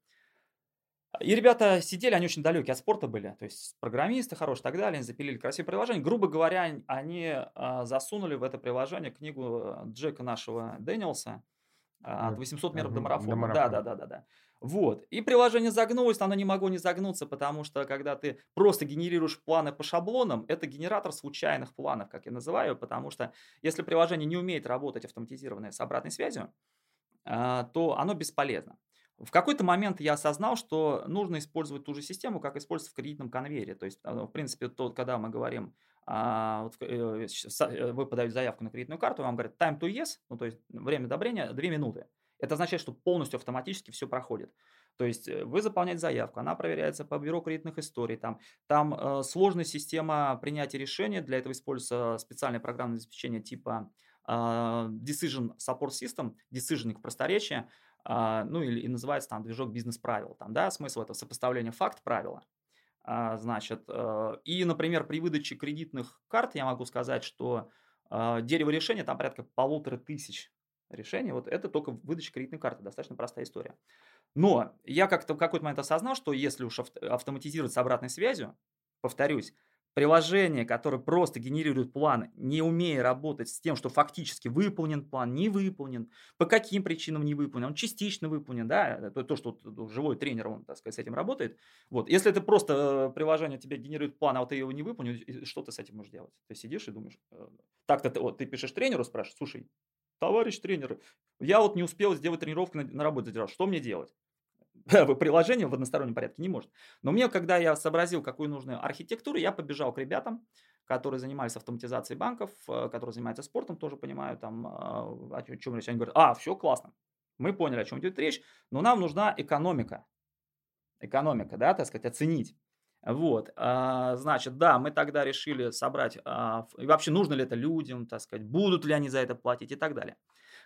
И ребята сидели, они очень далекие от спорта были, то есть программисты хорошие и так далее, они запилили красивое приложение. Грубо говоря, они э, засунули в это приложение книгу Джека нашего Дэниелса от 800 метров до марафона. Да, да, да, да, да. Вот. И приложение загнулось, оно не могло не загнуться, потому что когда ты просто генерируешь планы по шаблонам, это генератор случайных планов, как я называю, потому что если приложение не умеет работать автоматизированное с обратной связью, а, то оно бесполезно. В какой-то момент я осознал, что нужно использовать ту же систему, как используется в кредитном конвейере. То есть, в принципе, то, когда мы говорим, а, вот, э, э, вы подаете заявку на кредитную карту, вам говорят time to yes, ну, то есть время одобрения 2 минуты. Это означает, что полностью автоматически все проходит. То есть э, вы заполняете заявку, она проверяется по бюро кредитных историй, там, там э, сложная система принятия решения, для этого используется специальное программное обеспечение типа э, Decision Support System, Decision в просторечие, э, ну или и называется там движок бизнес-правил, там, да, смысл это сопоставление факт-правила. Э, значит, э, и, например, при выдаче кредитных карт я могу сказать, что э, дерево решения там порядка полутора тысяч решений, вот это только выдача кредитной карты, достаточно простая история. Но я как-то в какой-то момент осознал, что если уж автоматизировать с обратной связью, повторюсь, приложение, которое просто генерирует план, не умея работать с тем, что фактически выполнен план, не выполнен, по каким причинам не выполнен, он частично выполнен, да, то, то что живой тренер, он, так сказать, с этим работает. Вот, если это просто э, приложение тебе генерирует план, а вот ты его не выполнил, что ты с этим можешь делать? Ты сидишь и думаешь, э, так-то ты, вот, ты пишешь тренеру, спрашиваешь, слушай, товарищ тренер, я вот не успел сделать тренировку на, на работе что мне делать? приложение в одностороннем порядке не может. Но мне, когда я сообразил, какую нужную архитектуру, я побежал к ребятам, которые занимались автоматизацией банков, э, которые занимаются спортом, тоже понимаю, там, а, о чем речь. Они говорят, а, все классно, мы поняли, о чем идет речь, но нам нужна экономика. Экономика, да, так сказать, оценить. Вот, а, значит, да, мы тогда решили собрать, а, и вообще нужно ли это людям, так сказать, будут ли они за это платить и так далее.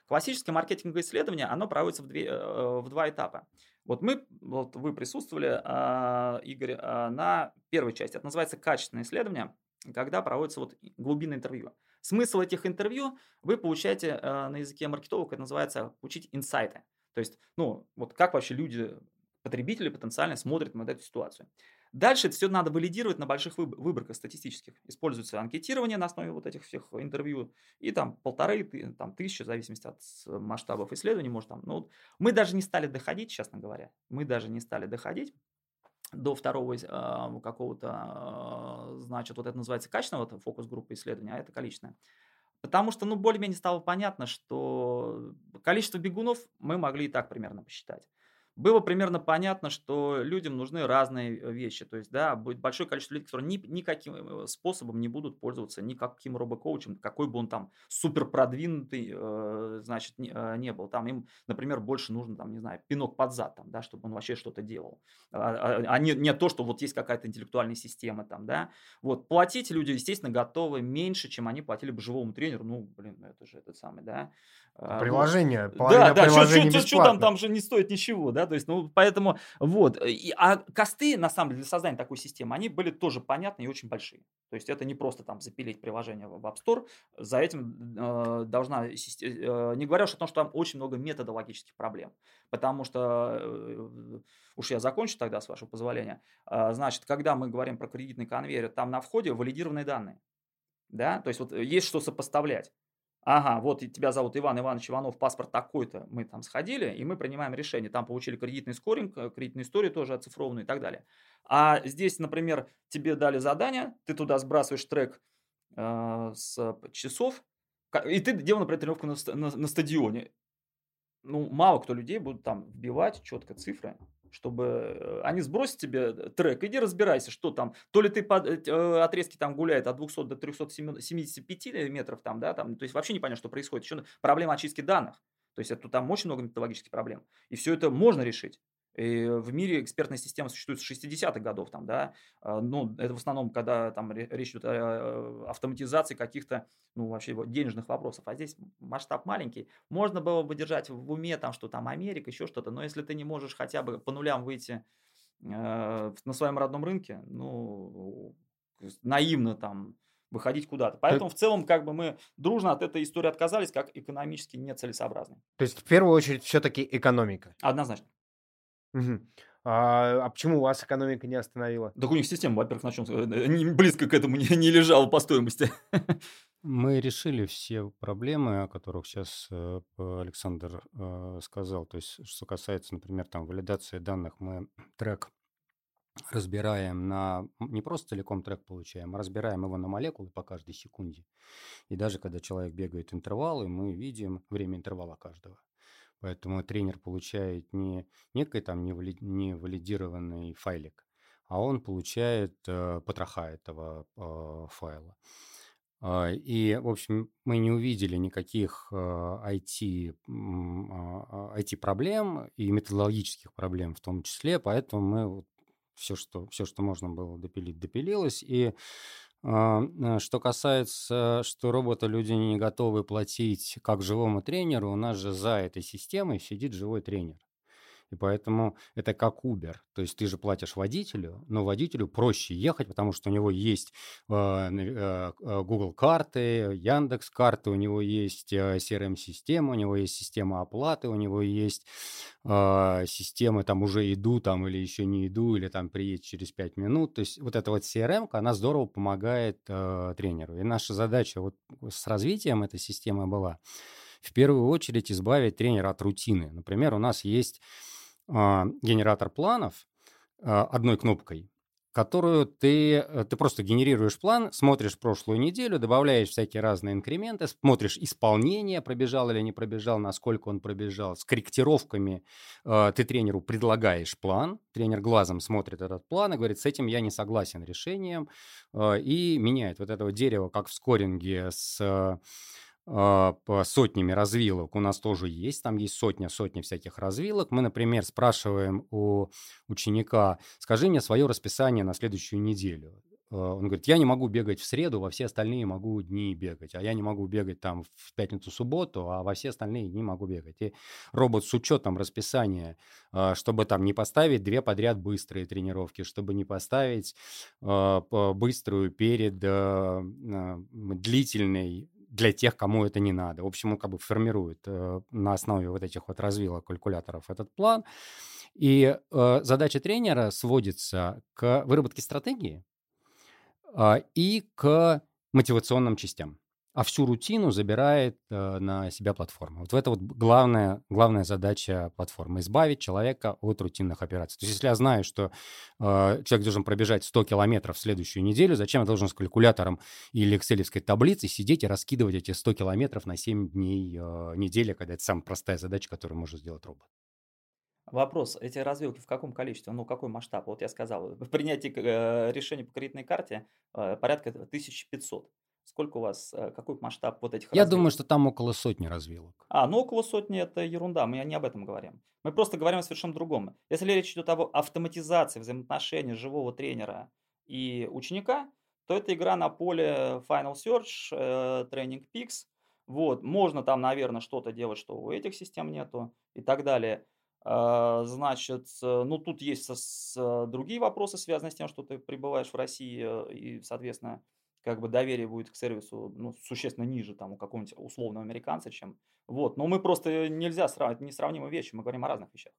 Классическое маркетинговое исследование, оно проводится в, две, э, в два этапа. Вот мы, вот вы присутствовали, а, Игорь, а, на первой части. Это называется качественное исследование, когда проводится вот глубинное интервью. Смысл этих интервью вы получаете а, на языке маркетолога, это называется учить инсайты. То есть, ну, вот как вообще люди, потребители потенциально смотрят на эту ситуацию. Дальше это все надо валидировать на больших выборках статистических. Используется анкетирование на основе вот этих всех интервью. И там полторы, там тысячи, в зависимости от масштабов исследований, может там. Ну, мы даже не стали доходить, честно говоря. Мы даже не стали доходить до второго э, какого-то, э, значит, вот это называется качественного фокус-группы исследования, а это количественное. Потому что, ну, более-менее стало понятно, что количество бегунов мы могли и так примерно посчитать было примерно понятно, что людям нужны разные э, вещи. То есть, да, будет большое количество людей, которые ни, никаким э, способом не будут пользоваться никаким робокоучем, какой бы он там супер продвинутый, э, значит, не, э, не был. Там им, например, больше нужно, там, не знаю, пинок под зад, там, да, чтобы он вообще что-то делал. А, а, а не, не то, что вот есть какая-то интеллектуальная система там, да. Вот, платить люди, естественно, готовы меньше, чем они платили бы живому тренеру. Ну, блин, это же этот самый, да. А, приложение. Да, да, что там, там же не стоит ничего, да, то есть, ну, поэтому, вот, и, а косты, на самом деле, для создания такой системы, они были тоже понятны и очень большие, то есть, это не просто там запилить приложение в App Store, за этим э, должна, э, не говоря уж о том, что там очень много методологических проблем, потому что, э, уж я закончу тогда, с вашего позволения, э, значит, когда мы говорим про кредитный конвейер, там на входе валидированные данные, да, то есть, вот есть что сопоставлять, ага, вот тебя зовут Иван Иванович Иванов, паспорт такой-то, мы там сходили, и мы принимаем решение, там получили кредитный скоринг, э, кредитную историю тоже оцифрованную и так далее. А здесь, например, тебе дали задание, ты туда сбрасываешь трек э, с часов, и ты делал, например, тренировку на, на, на стадионе. Ну, мало кто людей будут там вбивать четко цифры, чтобы э, они сбросят тебе трек, иди разбирайся, что там, то ли ты по э, отрезки там гуляет от 200 до 375 метров там, да, там, то есть вообще не понятно, что происходит. Еще проблема очистки данных, то есть это, там очень много методологических проблем, и все это можно решить. В мире экспертная система существует с 60-х годов, там, да, а, ну, это в основном, когда там речь идет о автоматизации каких-то, ну, вообще денежных вопросов, а здесь масштаб маленький, можно было бы держать в уме там, что там Америка, еще что-то, но если ты не можешь хотя бы по нулям выйти э, на своем родном рынке, ну, наивно там выходить куда-то. Поэтому в целом как бы мы дружно от этой истории отказались, как экономически нецелесообразно. То есть в первую очередь все-таки экономика. Однозначно. Мгм. А, а почему вас экономика не остановила? Так у них система, во-первых, на чем э, близко к этому не, не лежала по стоимости. Мы решили все проблемы, о которых сейчас э, Александр э, сказал. То есть, что касается, например, там валидации данных, мы трек разбираем на не просто целиком трек получаем, а разбираем его на молекулы по каждой секунде. И даже когда человек бегает интервалы, мы видим время интервала каждого. Поэтому тренер получает не некий там невалидированный файлик, а он получает э, потроха этого э, файла. А, и, в общем, мы не увидели никаких IT, IT-проблем а, и методологических проблем в том числе, поэтому мы все, что, все, что можно было допилить, допилилось. И а, что касается, что робота люди не готовы платить как живому тренеру, у нас же за этой системой сидит живой тренер. И поэтому это как Uber. То есть ты же платишь водителю, но водителю проще ехать, потому что у него есть э, э, э, Google карты, Яндекс карты, у него есть CRM-система, у него есть система оплаты, у него есть системы там уже иду там или еще не иду, или там приедет через 5 минут. То есть вот эта вот CRM, она здорово помогает э, тренеру. И наша задача вот с развитием этой системы была в первую очередь избавить тренера от рутины. Например, у нас есть а, генератор планов а, одной кнопкой, которую ты, э, ты просто генерируешь план, смотришь прошлую неделю, добавляешь всякие разные инкременты, смотришь исполнение, пробежал или не пробежал, насколько он пробежал, с корректировками э, ты тренеру предлагаешь план, тренер глазом смотрит этот план и говорит, с этим я не согласен решением, и меняет вот этого дерева, как в скоринге с а, по сотнями развилок у нас тоже есть. Там есть сотня-сотня всяких развилок. Мы, например, спрашиваем у ученика, скажи мне свое расписание на следующую неделю. А, он говорит, я не могу бегать в среду, во все остальные могу дни бегать, а я не могу бегать там в пятницу-субботу, а во все остальные дни могу бегать. И робот с учетом расписания, а, чтобы там не поставить две подряд быстрые тренировки, чтобы не поставить быструю перед длительной для тех, кому это не надо. В общем, он как бы формирует э, на основе вот этих вот развилок калькуляторов этот план. И э, задача тренера сводится к выработке стратегии э, и к мотивационным частям а всю рутину забирает э, на себя платформа. Вот это вот главная, главная задача платформы – избавить человека от рутинных операций. То есть если я знаю, что э, человек должен пробежать 100 километров в следующую неделю, зачем я должен с калькулятором или excel таблицей сидеть и раскидывать эти 100 километров на 7 дней э, недели, когда это самая простая задача, которую может сделать робот? Вопрос, эти развилки в каком количестве, ну какой масштаб? Вот я сказал, в принятии э, решения по кредитной карте э, порядка 1500. Сколько у вас, э, какой масштаб вот этих Я развилок? думаю, что там около сотни развилок. А, ну около сотни это ерунда, мы не об этом говорим. Мы просто говорим о совершенно другом. Если речь идет об автоматизации взаимоотношений живого тренера и ученика, то это игра на поле Final Search, э, Training Peaks. Вот, можно там, наверное, что-то делать, что у этих систем нету и так далее. А, значит, ну тут есть другие вопросы, связанные с тем, что ты пребываешь в России э, и, соответственно, как бы доверие будет к сервису ну, существенно ниже там у какого-нибудь условного американца, чем вот. Но мы просто нельзя сравнивать несравнимые вещи, мы говорим о разных вещах.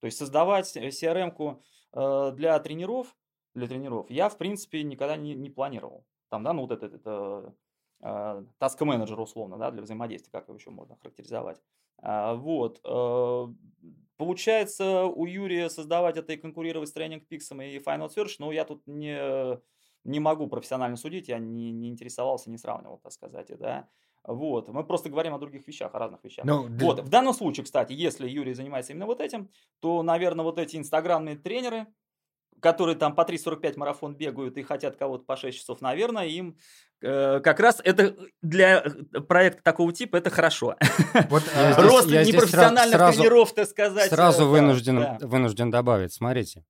То есть создавать CRM-ку э, для тренеров, для тренеров я, в принципе, никогда не, не планировал. Там, да, ну вот этот, это э, task менеджер условно, да, для взаимодействия, как его еще можно характеризовать. А, вот. Э, получается, у Юрия создавать это и конкурировать с Training Peaks и Final Search, но я тут не не могу профессионально судить, я не, не интересовался, не сравнивал, так сказать, да. Вот, мы просто говорим о других вещах, о разных вещах. No, ну, вот, в данном случае, кстати, если Юрий занимается именно вот этим, то, наверное, вот эти инстаграмные тренеры, которые там по 3.45 марафон бегают и хотят кого-то по 6 часов, наверное, им э, как раз это для проекта такого типа это хорошо. Вот, Рост непрофессиональных сразу, тренеров, так сказать. Сразу э, вынужден, да. вынужден добавить, смотрите.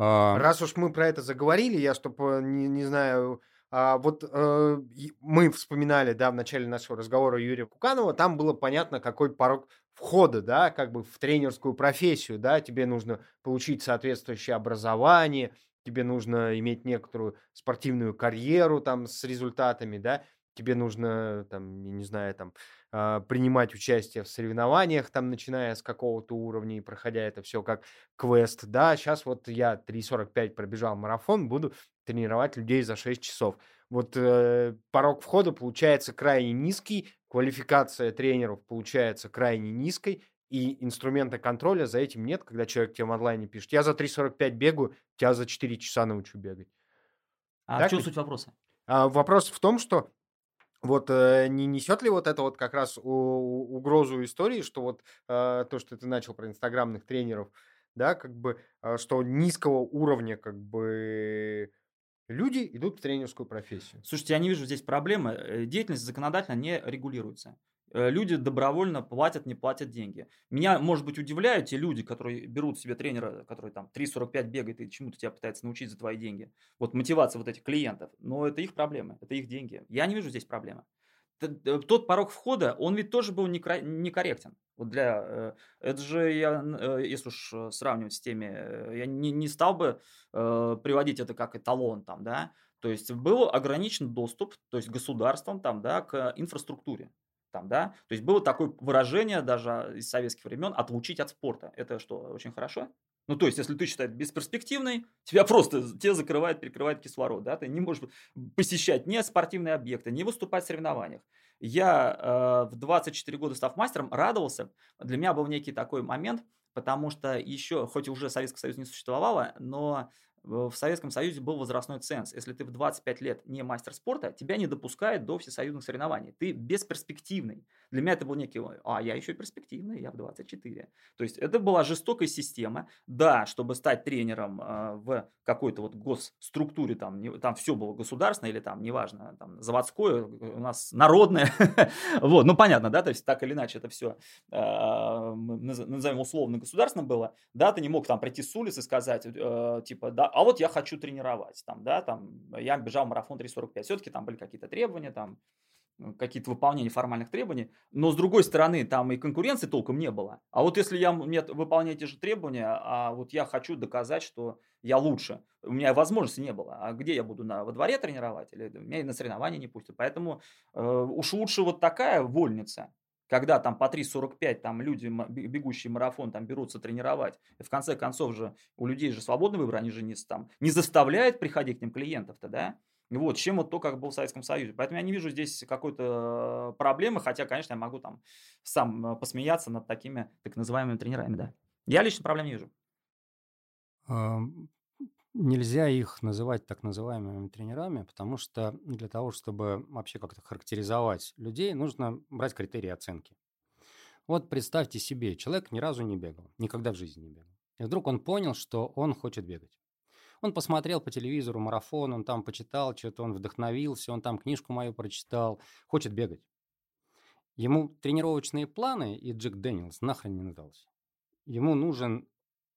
А... Раз уж мы про это заговорили, я чтобы, не, не знаю, а, вот э, мы вспоминали, да, в начале нашего разговора Юрия Куканова, там было понятно, какой порог входа, да, как бы в тренерскую профессию, да, тебе нужно получить соответствующее образование, тебе нужно иметь некоторую спортивную карьеру там с результатами, да, тебе нужно, там, не знаю, там, э, принимать участие в соревнованиях, там, начиная с какого-то уровня и проходя это все как квест, да, сейчас вот я 3.45 пробежал марафон, буду тренировать людей за 6 часов. Вот э, порог входа получается крайне низкий, квалификация тренеров получается крайне низкой, и инструмента контроля за этим нет, когда человек тебе в онлайне пишет, я за 3.45 бегаю, тебя за 4 часа научу бегать. А так в чем суть вопроса? А, вопрос в том, что вот э, не несет ли вот это вот как раз угрозу истории, что вот э, то, что ты начал про инстаграмных тренеров, да, как бы, э, что низкого уровня как бы люди идут в тренерскую профессию. Слушайте, я не вижу здесь проблемы. Деятельность законодательно не регулируется. Люди добровольно платят, не платят деньги. Меня, может быть, удивляют те люди, которые берут себе тренера, который там 3.45 бегает и чему-то тебя пытается научить за твои деньги. Вот мотивация вот этих клиентов. Но это их проблемы, это их деньги. Я не вижу здесь проблемы. Тот порог входа, он ведь тоже был некорректен. Вот для, э, это же я, э, если уж э, сравнивать с теми, я не, не стал бы приводить это как эталон там, да, то есть был ограничен доступ, то есть государством там, да, к инфраструктуре. Там, да? То есть было такое выражение даже из советских времен «отлучить от спорта». Это что, очень хорошо? Ну, то есть, если ты считаешь бесперспективной, тебя просто тебя закрывает, перекрывает кислород, да, ты не можешь посещать ни спортивные объекты, ни выступать в соревнованиях. Я э, в 24 года, став мастером, радовался. Для меня был некий такой момент, потому что еще, хоть уже Советский Союз не существовало, но в Советском Союзе был возрастной ценз. Если ты в 25 лет не мастер спорта, тебя не допускают до всесоюзных соревнований. Ты бесперспективный. Для меня это был некий, а я еще перспективный, я в 24. То есть это была жестокая система. Да, чтобы стать тренером э, в какой-то вот госструктуре, там, не, там все было государственное или там, неважно, там, заводское, у нас народное. вот, ну понятно, да, то есть так или иначе это все, э, назовем условно, государственным было. Да, ты не мог там прийти с улицы и сказать, э, типа, да, а вот я хочу тренировать, там, да, там, я бежал марафон 3.45, все-таки там были какие-то требования, там, какие-то выполнения формальных требований, но с другой стороны, там и конкуренции толком не было. А вот если я мне выполняю те же требования, а вот я хочу доказать, что я лучше, у меня возможности не было. А где я буду на, во дворе тренировать? Или меня и на соревнования не пустят. Поэтому э, уж лучше вот такая вольница, когда там по 3.45 там люди, бегущие марафон, там берутся тренировать, и в конце концов же у людей же свободный выбор, они же не, там, не заставляют приходить к ним клиентов-то, да? Вот, чем вот то, как был в Советском Союзе. Поэтому я не вижу здесь какой-то проблемы, хотя, конечно, я могу там сам э, посмеяться над такими так называемыми тренерами, да. Я лично проблем не вижу нельзя их называть так называемыми тренерами, потому что для того, чтобы вообще как-то характеризовать людей, нужно брать критерии оценки. Вот представьте себе, человек ни разу не бегал, никогда в жизни не бегал. И вдруг он понял, что он хочет бегать. Он посмотрел по телевизору марафон, он там почитал, что-то он вдохновился, он там книжку мою прочитал, хочет бегать. Ему тренировочные планы и Джек Дэниелс нахрен не надался. Ему нужен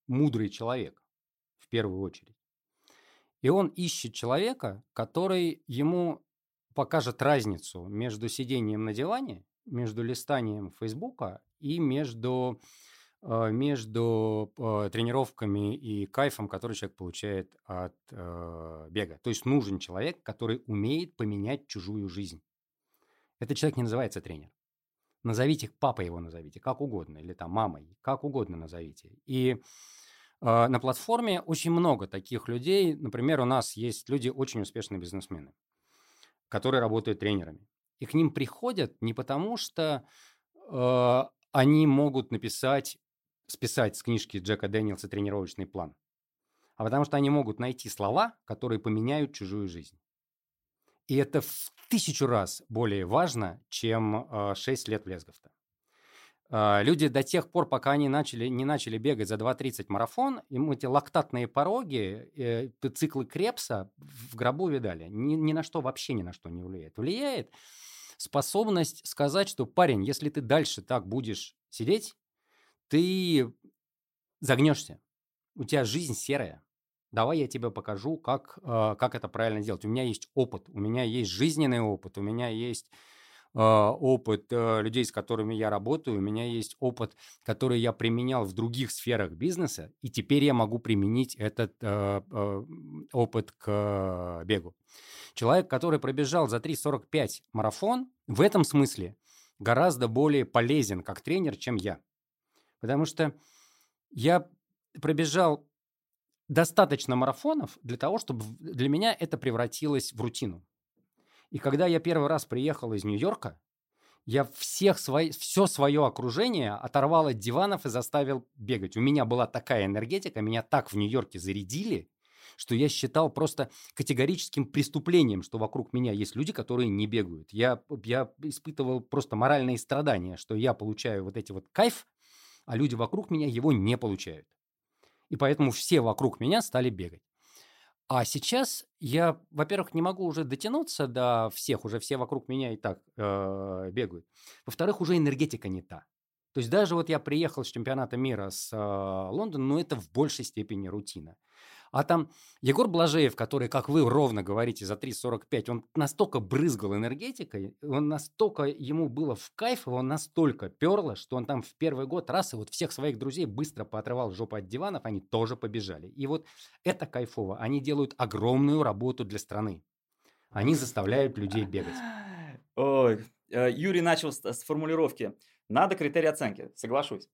мудрый человек в первую очередь. И он ищет человека, который ему покажет разницу между сидением на диване, между листанием Фейсбука и между, э, между э, тренировками и кайфом, который человек получает от э, бега. То есть нужен человек, который умеет поменять чужую жизнь. Этот человек не называется тренер. Назовите папой его назовите, как угодно, или там мамой, как угодно назовите. И на платформе очень много таких людей. Например, у нас есть люди очень успешные бизнесмены, которые работают тренерами. И к ним приходят не потому, что э, они могут написать, списать с книжки Джека Дэниелса тренировочный план, а потому что они могут найти слова, которые поменяют чужую жизнь. И это в тысячу раз более важно, чем э, 6 лет в Лесговта. А, люди до тех пор, пока они начали, не начали бегать за 2.30 марафон, им эти лактатные пороги, э, циклы Крепса в гробу видали. Ни, ни на что, вообще ни на что не влияет. Влияет способность сказать, что, парень, если ты дальше так будешь сидеть, ты загнешься. У тебя жизнь серая. Давай я тебе покажу, как, э, как это правильно делать. У меня есть опыт, у меня есть жизненный опыт, у меня есть опыт э, людей, с которыми я работаю, у меня есть опыт, который я применял в других сферах бизнеса, и теперь я могу применить этот э, э, опыт к бегу. Человек, который пробежал за 3.45 марафон, в этом смысле гораздо более полезен как тренер, чем я. Потому что я пробежал достаточно марафонов для того, чтобы для меня это превратилось в рутину. И когда я первый раз приехал из Нью-Йорка, я всех свои, все свое окружение оторвал от диванов и заставил бегать. У меня была такая энергетика, меня так в Нью-Йорке зарядили, что я считал просто категорическим преступлением, что вокруг меня есть люди, которые не бегают. Я, я испытывал просто моральные страдания, что я получаю вот эти вот кайф, а люди вокруг меня его не получают. И поэтому все вокруг меня стали бегать. А сейчас я, во-первых, не могу уже дотянуться до всех, уже все вокруг меня и так э, бегают. Во-вторых, уже энергетика не та. То есть даже вот я приехал с чемпионата мира с э, Лондона, но это в большей степени рутина. А там Егор Блажеев, который, как вы ровно говорите, за 3.45, он настолько брызгал энергетикой, он настолько ему было в кайф, он настолько перло, что он там в первый год раз и вот всех своих друзей быстро поотрывал жопу от диванов, они тоже побежали. И вот это кайфово. Они делают огромную работу для страны. Они заставляют людей бегать. Ой, э, Юрий начал с формулировки. Надо критерии оценки, соглашусь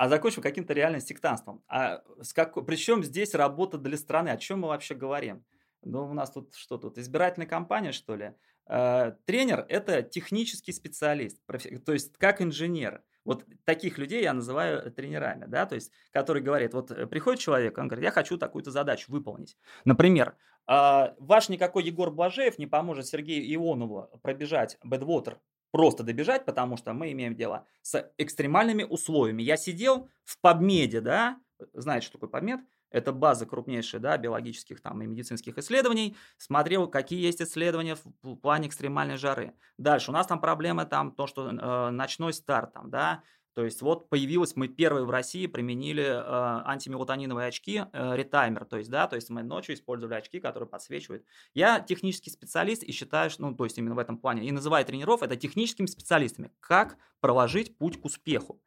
а закончим каким-то реальным сектантством. А с как... Причем здесь работа для страны? О чем мы вообще говорим? Ну, у нас тут что тут? Избирательная кампания, что ли? Э, тренер – это технический специалист, то есть как инженер. Вот таких людей я называю тренерами, да, то есть, который говорит, вот э, приходит человек, он говорит, я хочу такую-то задачу выполнить. Например, э, ваш никакой Егор Блажеев не поможет Сергею Ионову пробежать Бэдвотер просто добежать, потому что мы имеем дело с экстремальными условиями. Я сидел в PubMed, да, знаете, что такое PubMed? Это база крупнейшая, да, биологических там и медицинских исследований. Смотрел, какие есть исследования в плане экстремальной жары. Дальше у нас там проблема там то, что э, ночной старт там, да, то есть вот появилось, мы первые в России применили э, антимелатониновые очки, э, ретаймер, то есть, да, то есть мы ночью использовали очки, которые подсвечивают. Я технический специалист и считаю, что, ну, то есть именно в этом плане, и называю тренеров это техническими специалистами, как проложить путь к успеху.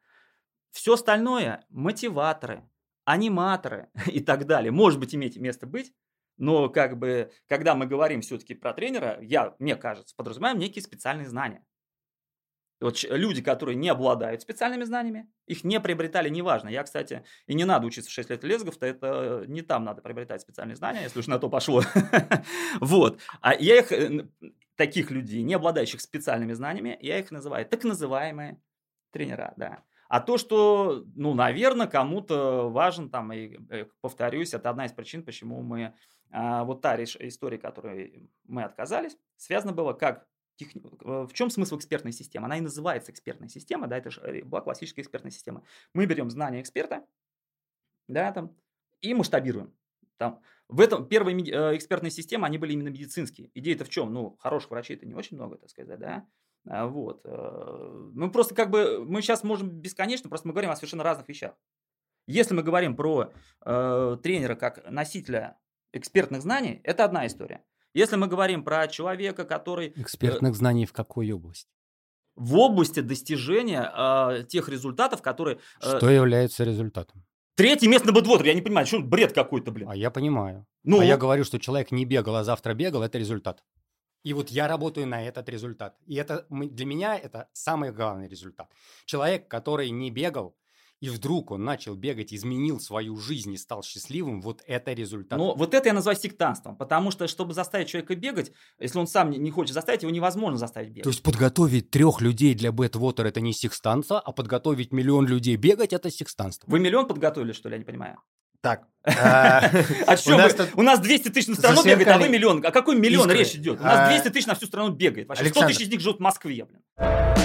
Все остальное – мотиваторы, аниматоры и так далее, может быть, иметь место быть, но как бы, когда мы говорим все-таки про тренера, я, мне кажется, подразумеваем некие специальные знания. Вот люди, которые не обладают специальными знаниями, их не приобретали, неважно. Я, кстати, и не надо учиться в 6 лет лезгов-то, это не там надо приобретать специальные знания, если уж на то пошло. Вот. А я их, э, таких людей, не обладающих специальными знаниями, я их называю так называемые тренера, да. А то, что, ну, наверное, кому-то важен, там, и э, повторюсь, это одна из причин, почему мы, а, вот та история, которой мы отказались, связана была как Тех... Э, в чем смысл экспертной системы? Она и называется экспертная система, да, это же э, была классическая экспертная система. Мы берем знания эксперта, да, там, и масштабируем. Там, в этом первые э, экспертные системы, они были именно медицинские. Идея-то в чем? Ну, хороших врачей-то не очень много, так сказать, да. А, вот. Мы просто как бы, мы сейчас можем бесконечно, просто мы говорим о совершенно разных вещах. Если мы говорим про э, тренера как носителя экспертных знаний, это одна история. Если мы говорим про человека, который... Э, Экспертных знаний в какой области? В области достижения э, тех результатов, которые... Э, что является результатом? Третье место на Бэдвотер. Я не понимаю, что бред какой-то, блин. А я понимаю. Ну, а я говорю, что человек не бегал, а завтра бегал, это результат. И вот я работаю на этот результат. И это для меня это самый главный результат. Человек, который не бегал, и вдруг он начал бегать, изменил свою жизнь и стал счастливым, вот это результат. Ну, вот это я называю сектантством, потому что, чтобы заставить человека бегать, если он сам не хочет заставить, его невозможно заставить бегать. То есть подготовить трех людей для бэтвотер это не секстанство, а подготовить миллион людей бегать это секстанство. Вы миллион подготовили, что ли, я не понимаю? Так. А, а что У нас 200 тысяч на страну бегает, а вы миллион. О какой миллион речь идет? У нас 200 а, тысяч на всю страну бегает. 100 тысяч из них живут в Москве, блин.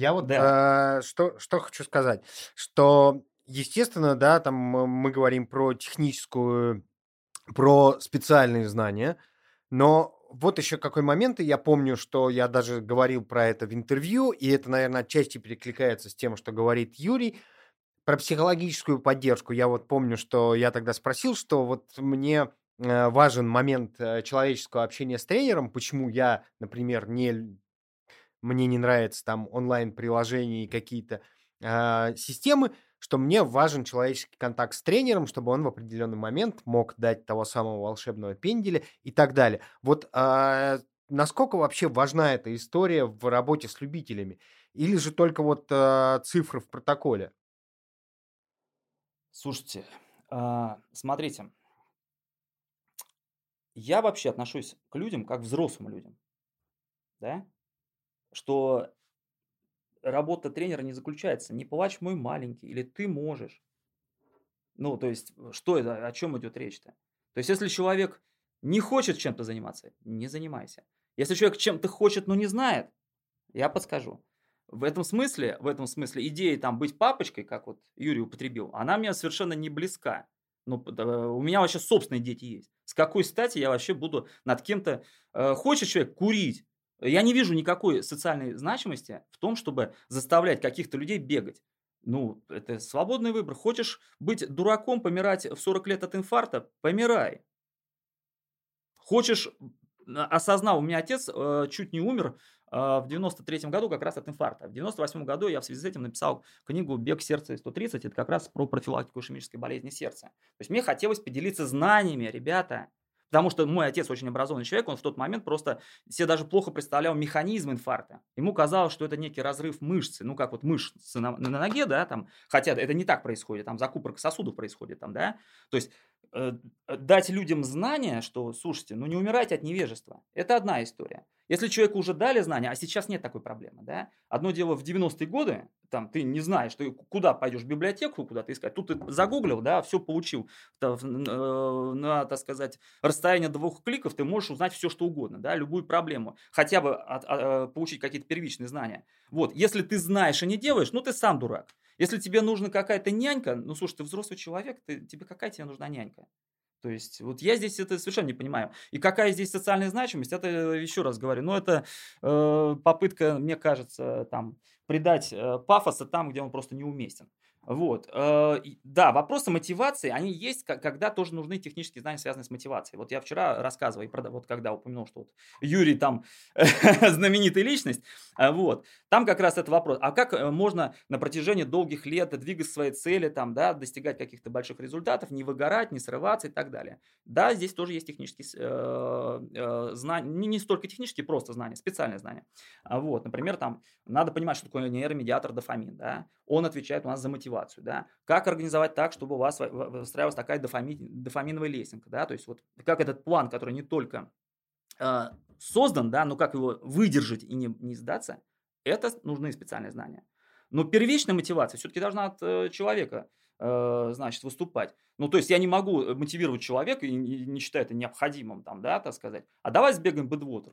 Я вот да. э, что, что хочу сказать, что, естественно, да, там мы говорим про техническую, про специальные знания, но вот еще какой момент, и я помню, что я даже говорил про это в интервью, и это, наверное, отчасти перекликается с тем, что говорит Юрий, про психологическую поддержку. Я вот помню, что я тогда спросил, что вот мне э, важен момент э, человеческого общения с тренером, почему я, например, не мне не нравятся там онлайн-приложения и какие-то э, системы, что мне важен человеческий контакт с тренером, чтобы он в определенный момент мог дать того самого волшебного пенделя и так далее. Вот э, насколько вообще важна эта история в работе с любителями? Или же только вот э, цифры в протоколе? Слушайте, э, смотрите, я вообще отношусь к людям как к взрослым людям. Да? Что работа тренера не заключается «не плачь, мой маленький» или «ты можешь». Ну, то есть, что это, о чем идет речь-то? То есть, если человек не хочет чем-то заниматься, не занимайся. Если человек чем-то хочет, но не знает, я подскажу. В этом смысле, в этом смысле идея там быть папочкой, как вот Юрий употребил, она мне совершенно не близка. Ну, у меня вообще собственные дети есть. С какой стати я вообще буду над кем-то... Э, хочет человек курить? Я не вижу никакой социальной значимости в том, чтобы заставлять каких-то людей бегать. Ну, это свободный выбор. Хочешь быть дураком, помирать в 40 лет от инфаркта? Помирай. Хочешь, осознал, у меня отец э, чуть не умер э, в 93 году как раз от инфаркта. В 98 году я в связи с этим написал книгу «Бег сердца 130». Это как раз про профилактику ишемической болезни сердца. То есть мне хотелось поделиться знаниями, ребята. Потому что мой отец очень образованный человек, он в тот момент просто себе даже плохо представлял механизм инфаркта. Ему казалось, что это некий разрыв мышцы, ну как вот мышцы на, на ноге, да, там, хотя это не так происходит, там закупорка сосудов происходит, там, да. То есть э, дать людям знания, что, слушайте, ну не умирайте от невежества, это одна история. Если человеку уже дали знания, а сейчас нет такой проблемы, да, одно дело в 90-е годы, там, ты не знаешь, ты куда пойдешь, в библиотеку куда-то искать, тут ты загуглил, да, все получил, э, на, так сказать, расстояние двух кликов ты можешь узнать все, что угодно, да, любую проблему, хотя бы от, от, э, получить какие-то первичные знания. Вот, если ты знаешь и не делаешь, ну, ты сам дурак. Если тебе нужна какая-то нянька, ну, слушай, ты взрослый человек, ты, тебе какая тебе нужна нянька? То есть вот я здесь это совершенно не понимаю. И какая здесь социальная значимость, это еще раз говорю, ну это э, попытка, мне кажется, там придать э, пафоса там, где он просто неуместен. Вот. Э, да, вопросы мотивации, они есть, когда тоже нужны технические знания, связанные с мотивацией. Вот я вчера рассказывал, вот когда упомянул, что вот Юрий там знаменитая личность, э, вот, там как раз этот вопрос, а как э, можно на протяжении долгих лет двигать свои цели, там, да, достигать каких-то больших результатов, не выгорать, не срываться и так далее. Да, здесь тоже есть технические знания, не столько технические, просто знания, специальные знания. А вот, например, там, надо понимать, что такое нейромедиатор дофамин, да, он отвечает у нас за мотивацию, да, как организовать так, чтобы у вас выстраивалась такая дофами, дофаминовая лесенка, да, то есть вот как этот план, который не только э, создан, да, но как его выдержать и не, не сдаться, это нужны специальные знания. Но первичная мотивация все-таки должна от э, человека, э, значит, выступать. Ну, то есть я не могу мотивировать человека и не считаю это необходимым, там, да, так сказать. А давай сбегаем бэдвотер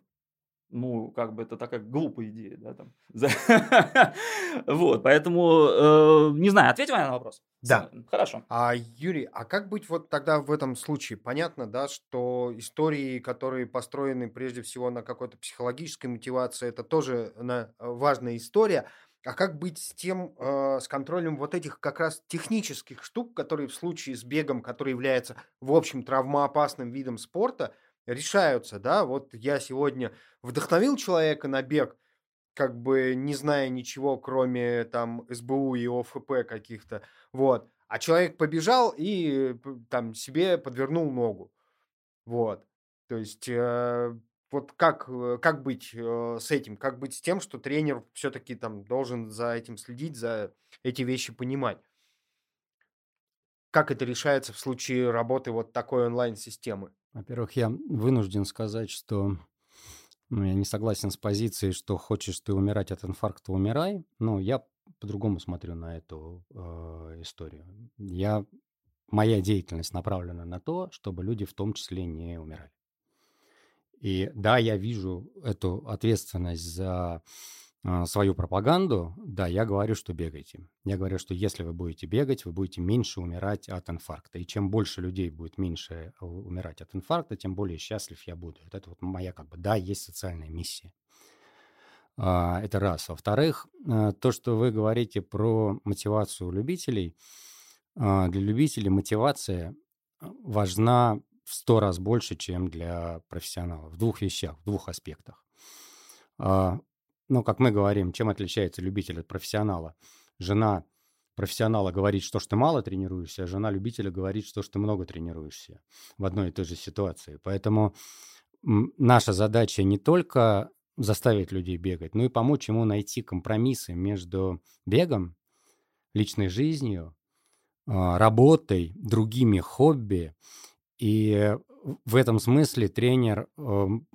ну, как бы это такая глупая идея, да, там. Вот, поэтому, э, не знаю, ответь на вопрос. Да. Хорошо. А, Юрий, а как быть вот тогда в этом случае? Понятно, да, что истории, которые построены прежде всего на какой-то психологической мотивации, это тоже важная история. А как быть с тем, э, с контролем вот этих как раз технических штук, которые в случае с бегом, который является, в общем, травмоопасным видом спорта, решаются, да, вот я сегодня вдохновил человека на бег, как бы не зная ничего, кроме там СБУ и ОФП каких-то, вот, а человек побежал и там себе подвернул ногу, вот, то есть э, вот как, э, как быть э, с этим, как быть с тем, что тренер все-таки там должен за этим следить, за эти вещи понимать. Как это решается в случае работы вот такой онлайн-системы? Во-первых, я вынужден сказать, что ну, я не согласен с позицией, что хочешь ты умирать от инфаркта, умирай. Но я по-другому смотрю на эту э, историю. Я, моя деятельность направлена на то, чтобы люди в том числе не умирали. И да, я вижу эту ответственность за свою пропаганду, да, я говорю, что бегайте. Я говорю, что если вы будете бегать, вы будете меньше умирать от инфаркта. И чем больше людей будет меньше э, умирать от инфаркта, тем более счастлив я буду. Вот это вот моя как бы, да, есть социальная миссия. А, это раз. Во-вторых, э, то, что вы говорите про мотивацию любителей, а, для любителей мотивация важна в сто раз больше, чем для профессионалов. В двух вещах, в двух аспектах ну, как мы говорим, чем отличается любитель от профессионала? Жена профессионала говорит, что ж ты мало тренируешься, а жена любителя говорит, что ж ты много тренируешься в одной и той же ситуации. Поэтому наша задача не только заставить людей бегать, но и помочь ему найти компромиссы между бегом, личной жизнью, а, работой, другими хобби. И в этом смысле тренер эм,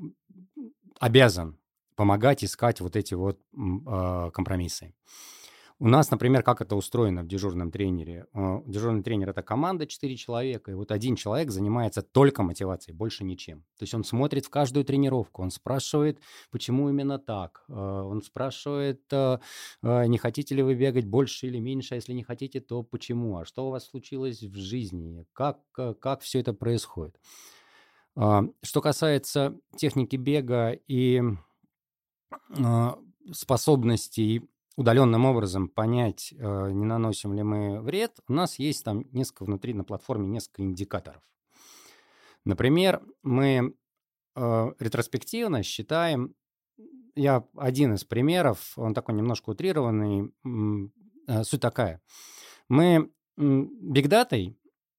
обязан помогать искать вот эти вот э, компромиссы. У нас, например, как это устроено в дежурном тренере? Э, дежурный тренер – это команда 4 человека, и вот один человек занимается только мотивацией, больше ничем. То есть он смотрит в каждую тренировку, он спрашивает, почему именно так. Э, он спрашивает, э, не хотите ли вы бегать больше или меньше, а если не хотите, то почему? А что у вас случилось в жизни? Как, как все это происходит? Что касается техники бега и способностей удаленным образом понять, э, не наносим ли мы вред, у нас есть там несколько внутри на платформе несколько индикаторов. Например, мы э, ретроспективно считаем, я один из примеров, он такой немножко утрированный, э, суть такая. Мы бигдатой,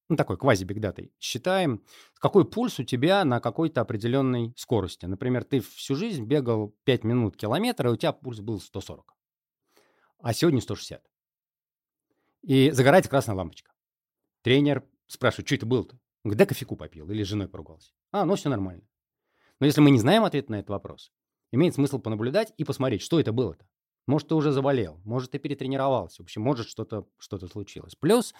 ну такой квази-бигдатой, считаем, какой пульс у тебя на какой-то определенной скорости. Например, ты всю жизнь бегал 5 минут километра, и у тебя пульс был 140 а сегодня 160. И загорается красная лампочка. Тренер спрашивает, что это было-то? Да кофейку попил или с женой поругался. А, ну все нормально. Но если мы не знаем ответ на этот вопрос, имеет смысл понаблюдать и посмотреть, что это было-то. Может, ты уже заболел, может, ты перетренировался, в общем, может, что-то что случилось. Плюс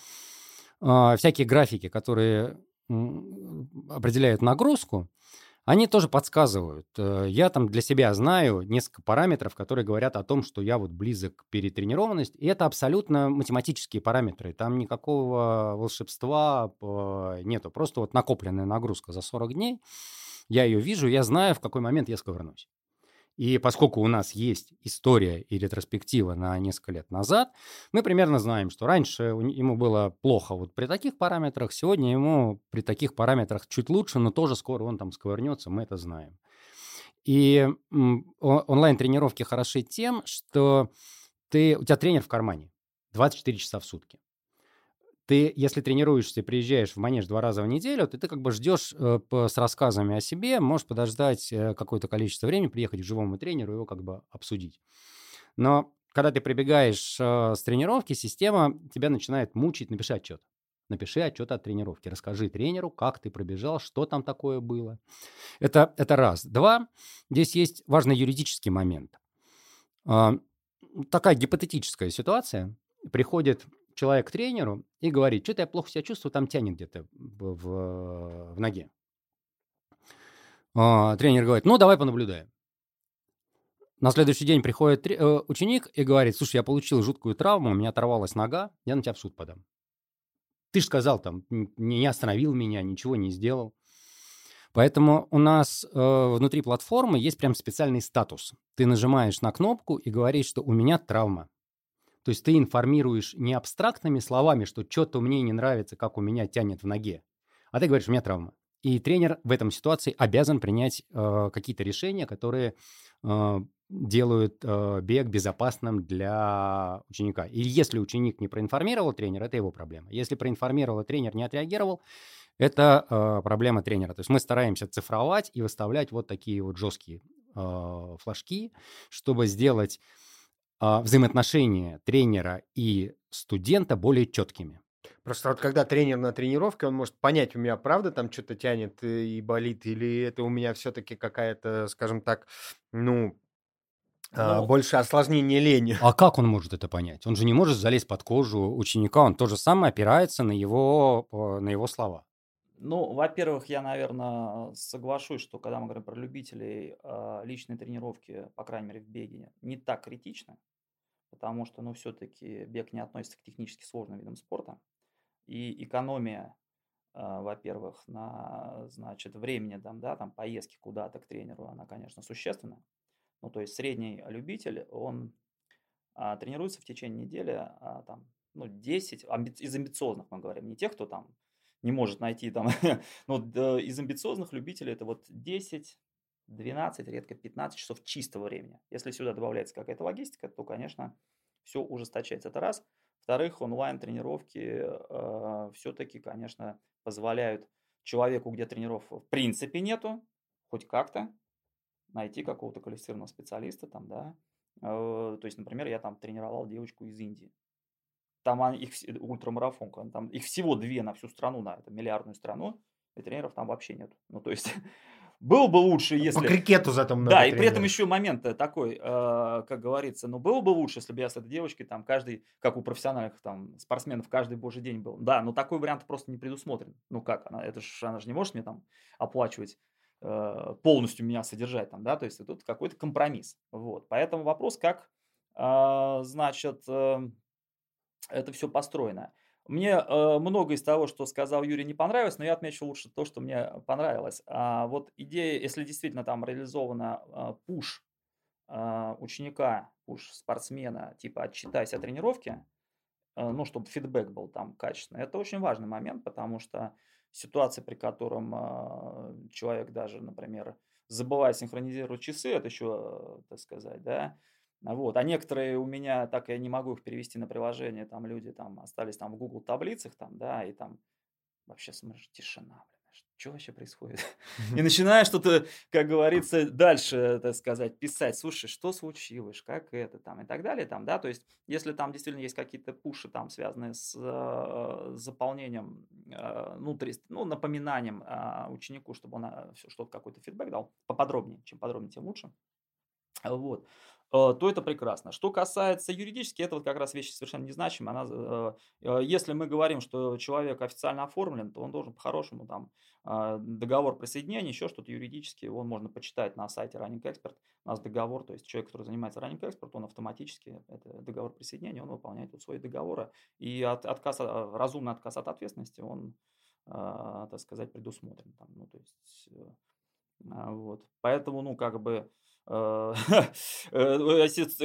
всякие графики, которые э, определяют нагрузку, они тоже подсказывают. Э, я там для себя знаю несколько параметров, которые говорят о том, что я вот близок к перетренированности. И это абсолютно математические параметры. Там никакого волшебства нету. Просто вот накопленная нагрузка за 40 дней. Я ее вижу, я знаю, в какой момент я сковырнусь. И поскольку у нас есть история и ретроспектива на несколько лет назад, мы примерно знаем, что раньше ему было плохо вот при таких параметрах, сегодня ему при таких параметрах чуть лучше, но тоже скоро он там сковырнется, мы это знаем. И онлайн-тренировки хороши тем, что ты, у тебя тренер в кармане 24 часа в сутки ты, если тренируешься, приезжаешь в манеж два раза в неделю, то ты как бы ждешь э, с рассказами о себе, можешь подождать э, какое-то количество времени, приехать к живому тренеру, его как бы обсудить. Но когда ты прибегаешь э, с тренировки, система тебя начинает мучить, напиши отчет. Напиши отчет от тренировки, расскажи тренеру, как ты пробежал, что там такое было. Это, это раз. Два, здесь есть важный юридический момент. Э, такая гипотетическая ситуация. Приходит человек к тренеру и говорит, что-то я плохо себя чувствую, там тянет где-то в, в, в ноге. А, тренер говорит, ну, давай понаблюдаем. На следующий день приходит э, ученик и говорит, слушай, я получил жуткую травму, у меня оторвалась нога, я на тебя в суд подам. Ты же сказал, там, не остановил меня, ничего не сделал. Поэтому у нас э, внутри платформы есть прям специальный статус. Ты нажимаешь на кнопку и говоришь, что у меня травма. То есть ты информируешь не абстрактными словами, что что-то мне не нравится, как у меня тянет в ноге, а ты говоришь, у меня травма. И тренер в этом ситуации обязан принять э, какие-то решения, которые э, делают э, бег безопасным для ученика. И если ученик не проинформировал тренера, это его проблема. Если проинформировал, а тренер не отреагировал, это э, проблема тренера. То есть мы стараемся цифровать и выставлять вот такие вот жесткие э, флажки, чтобы сделать взаимоотношения тренера и студента более четкими. Просто вот когда тренер на тренировке, он может понять, у меня правда там что-то тянет и болит, или это у меня все-таки какая-то, скажем так, ну, а, ну, больше осложнение лени. А как он может это понять? Он же не может залезть под кожу ученика, он то же самое опирается на его, на его слова. Ну, во-первых, я, наверное, соглашусь, что когда мы говорим про любителей, а, личной тренировки, по крайней мере, в беге, не так критично, потому что, ну, все-таки бег не относится к технически сложным видам спорта. И экономия, а, во-первых, на, значит, времени, там, да, там, поездки куда-то к тренеру, она, конечно, существенна. Ну, то есть средний любитель, он а, тренируется в течение недели, там, ну, 10, из амбициозных мы говорим, не тех, кто там не может найти там. Но ну, из амбициозных любителей это вот 10, 12, редко 15 часов чистого времени. Если сюда добавляется какая-то логистика, то, конечно, все ужесточается. Это раз. Во-вторых, онлайн-тренировки э, все-таки, конечно, позволяют человеку, где тренеров в принципе нету, хоть как-то найти какого-то квалифицированного специалиста там, да. Э, то есть, например, я там тренировал девочку из Индии. Там их ультрамарафонка, там их всего две на всю страну, на эту миллиардную страну, и тренеров там вообще нет. Ну, то есть, было бы лучше, если... По крикету за там Да, и при этом еще момент такой, э, как говорится, ну, было бы лучше, если бы я с этой девочкой там каждый, как у профессиональных там спортсменов, каждый божий день был. Да, но такой вариант просто не предусмотрен. Ну как, она, это ж, она же не может мне там оплачивать э, полностью меня содержать там, да, то есть тут какой-то компромисс. Вот, поэтому вопрос, как, э, значит, э, это все построено. Мне э, много из того, что сказал Юрий, не понравилось, но я отмечу лучше то, что мне понравилось. А вот идея, если действительно там реализована э, пуш э, ученика, пуш спортсмена, типа отчитайся о тренировке, э, ну, чтобы фидбэк был там качественный, это очень важный момент, потому что ситуация, при котором э, человек даже, например, забывает синхронизировать часы, это еще, э, так сказать, да, вот. А некоторые у меня, так я не могу их перевести на приложение, там люди там остались там в Google таблицах, там, да, и там вообще смотришь, тишина, блин, что вообще происходит? И начинаешь что-то, как говорится, дальше, так сказать, писать, слушай, что случилось, как это там и так далее, там, да, то есть, если там действительно есть какие-то пуши там, связанные с э, заполнением, э, ну, ну, напоминанием э, ученику, чтобы он э, что-то, какой-то фидбэк дал, поподробнее, чем подробнее, тем лучше. Вот. Э, то это прекрасно. Что касается юридически, это вот как раз вещь совершенно незначимая. Она, э, э, если мы говорим, что человек официально оформлен, то он должен по-хорошему там договор присоединения, еще что-то юридически, он можно почитать на сайте Running Expert. У нас договор, то есть человек, который занимается Running Expert, он автоматически, это договор присоединения, он выполняет вот свои договоры. И от, отказ, разумный отказ от ответственности, он, так сказать, предусмотрен. Там, ну, то есть, вот. Поэтому, ну, как бы,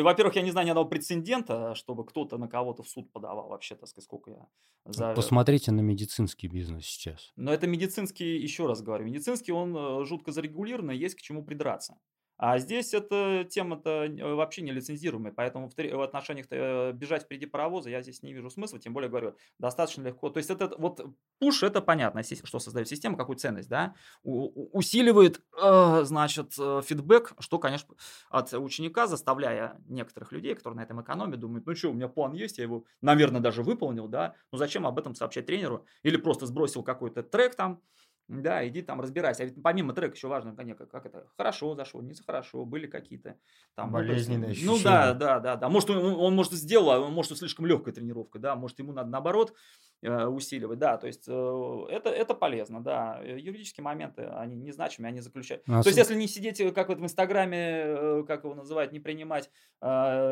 во-первых, я не знаю ни одного прецедента, чтобы кто-то на кого-то в суд подавал вообще, так сказать, сколько я... За... Посмотрите на медицинский бизнес сейчас. Но это медицинский, еще раз говорю, медицинский, он э, жутко зарегулированный, есть к чему придраться. А здесь эта тема-то э, вообще не лицензируемая, поэтому в, в отношениях э, бежать впереди паровоза я здесь не вижу смысла, тем более, говорю, достаточно легко. То есть это вот пуш, это понятно, что создает система, какую ценность, да, У, усиливает, э, значит, фидбэк, что, конечно, от ученика, заставляя некоторых людей, которые на этом экономят, думают, ну что, у меня план есть, я его, наверное, даже выполнил, да, ну зачем об этом сообщать тренеру, или просто сбросил какой-то трек там, да, иди там разбирайся. А ведь помимо трека еще важно, конечно, как это хорошо зашло, не хорошо, были какие-то там болезненные ну, ощущения. Ну да, да, да, да. Может, он, он может сделал, а может слишком легкая тренировка, да, может ему надо наоборот э, усиливать, да, то есть э, это, это полезно, да. Э, юридические моменты, они незначимые, они заключают. А то есть если не сидеть, как вот в Инстаграме, как его называют, не принимать э,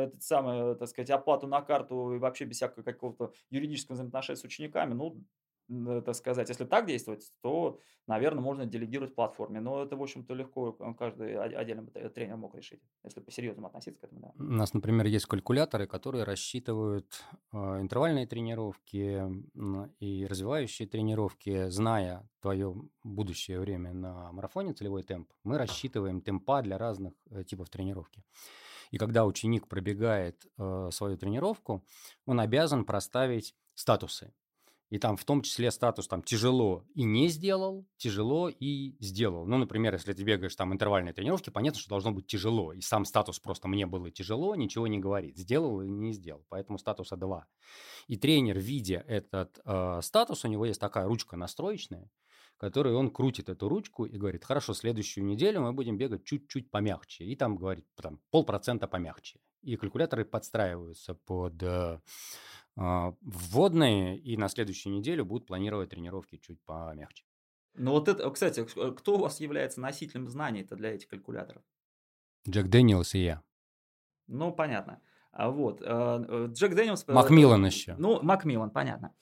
этот самый, так сказать, оплату на карту и вообще без всякого какого-то юридического взаимоотношения с учениками, ну, так сказать, если так действовать, то, наверное, можно делегировать платформе. Но это, в общем-то, легко каждый отдельный тренер мог решить, если по-серьезному относиться к этому. Да. У нас, например, есть калькуляторы, которые рассчитывают э, интервальные тренировки и развивающие тренировки, зная твое будущее время на марафоне, целевой темп. Мы рассчитываем темпа для разных э, типов тренировки. И когда ученик пробегает э, свою тренировку, он обязан проставить статусы. И там в том числе статус там тяжело и не сделал, тяжело и сделал. Ну, например, если ты бегаешь там интервальные тренировки, понятно, что должно быть тяжело. И сам статус просто мне было тяжело, ничего не говорит. Сделал или не сделал. Поэтому статуса 2. И тренер, видя этот э, статус, у него есть такая ручка настроечная, которой он крутит эту ручку и говорит, хорошо, следующую неделю мы будем бегать чуть-чуть помягче. И там говорит, там, полпроцента помягче. И калькуляторы подстраиваются под э, вводные, и на следующую неделю будут планировать тренировки чуть помягче. Ну вот это, кстати, кто у вас является носителем знаний-то для этих калькуляторов? Джек Дэниелс и я. Ну, понятно. А вот, а, э, Джек Дэниелс... Э, Макмиллан еще. Ну, Макмиллан, понятно.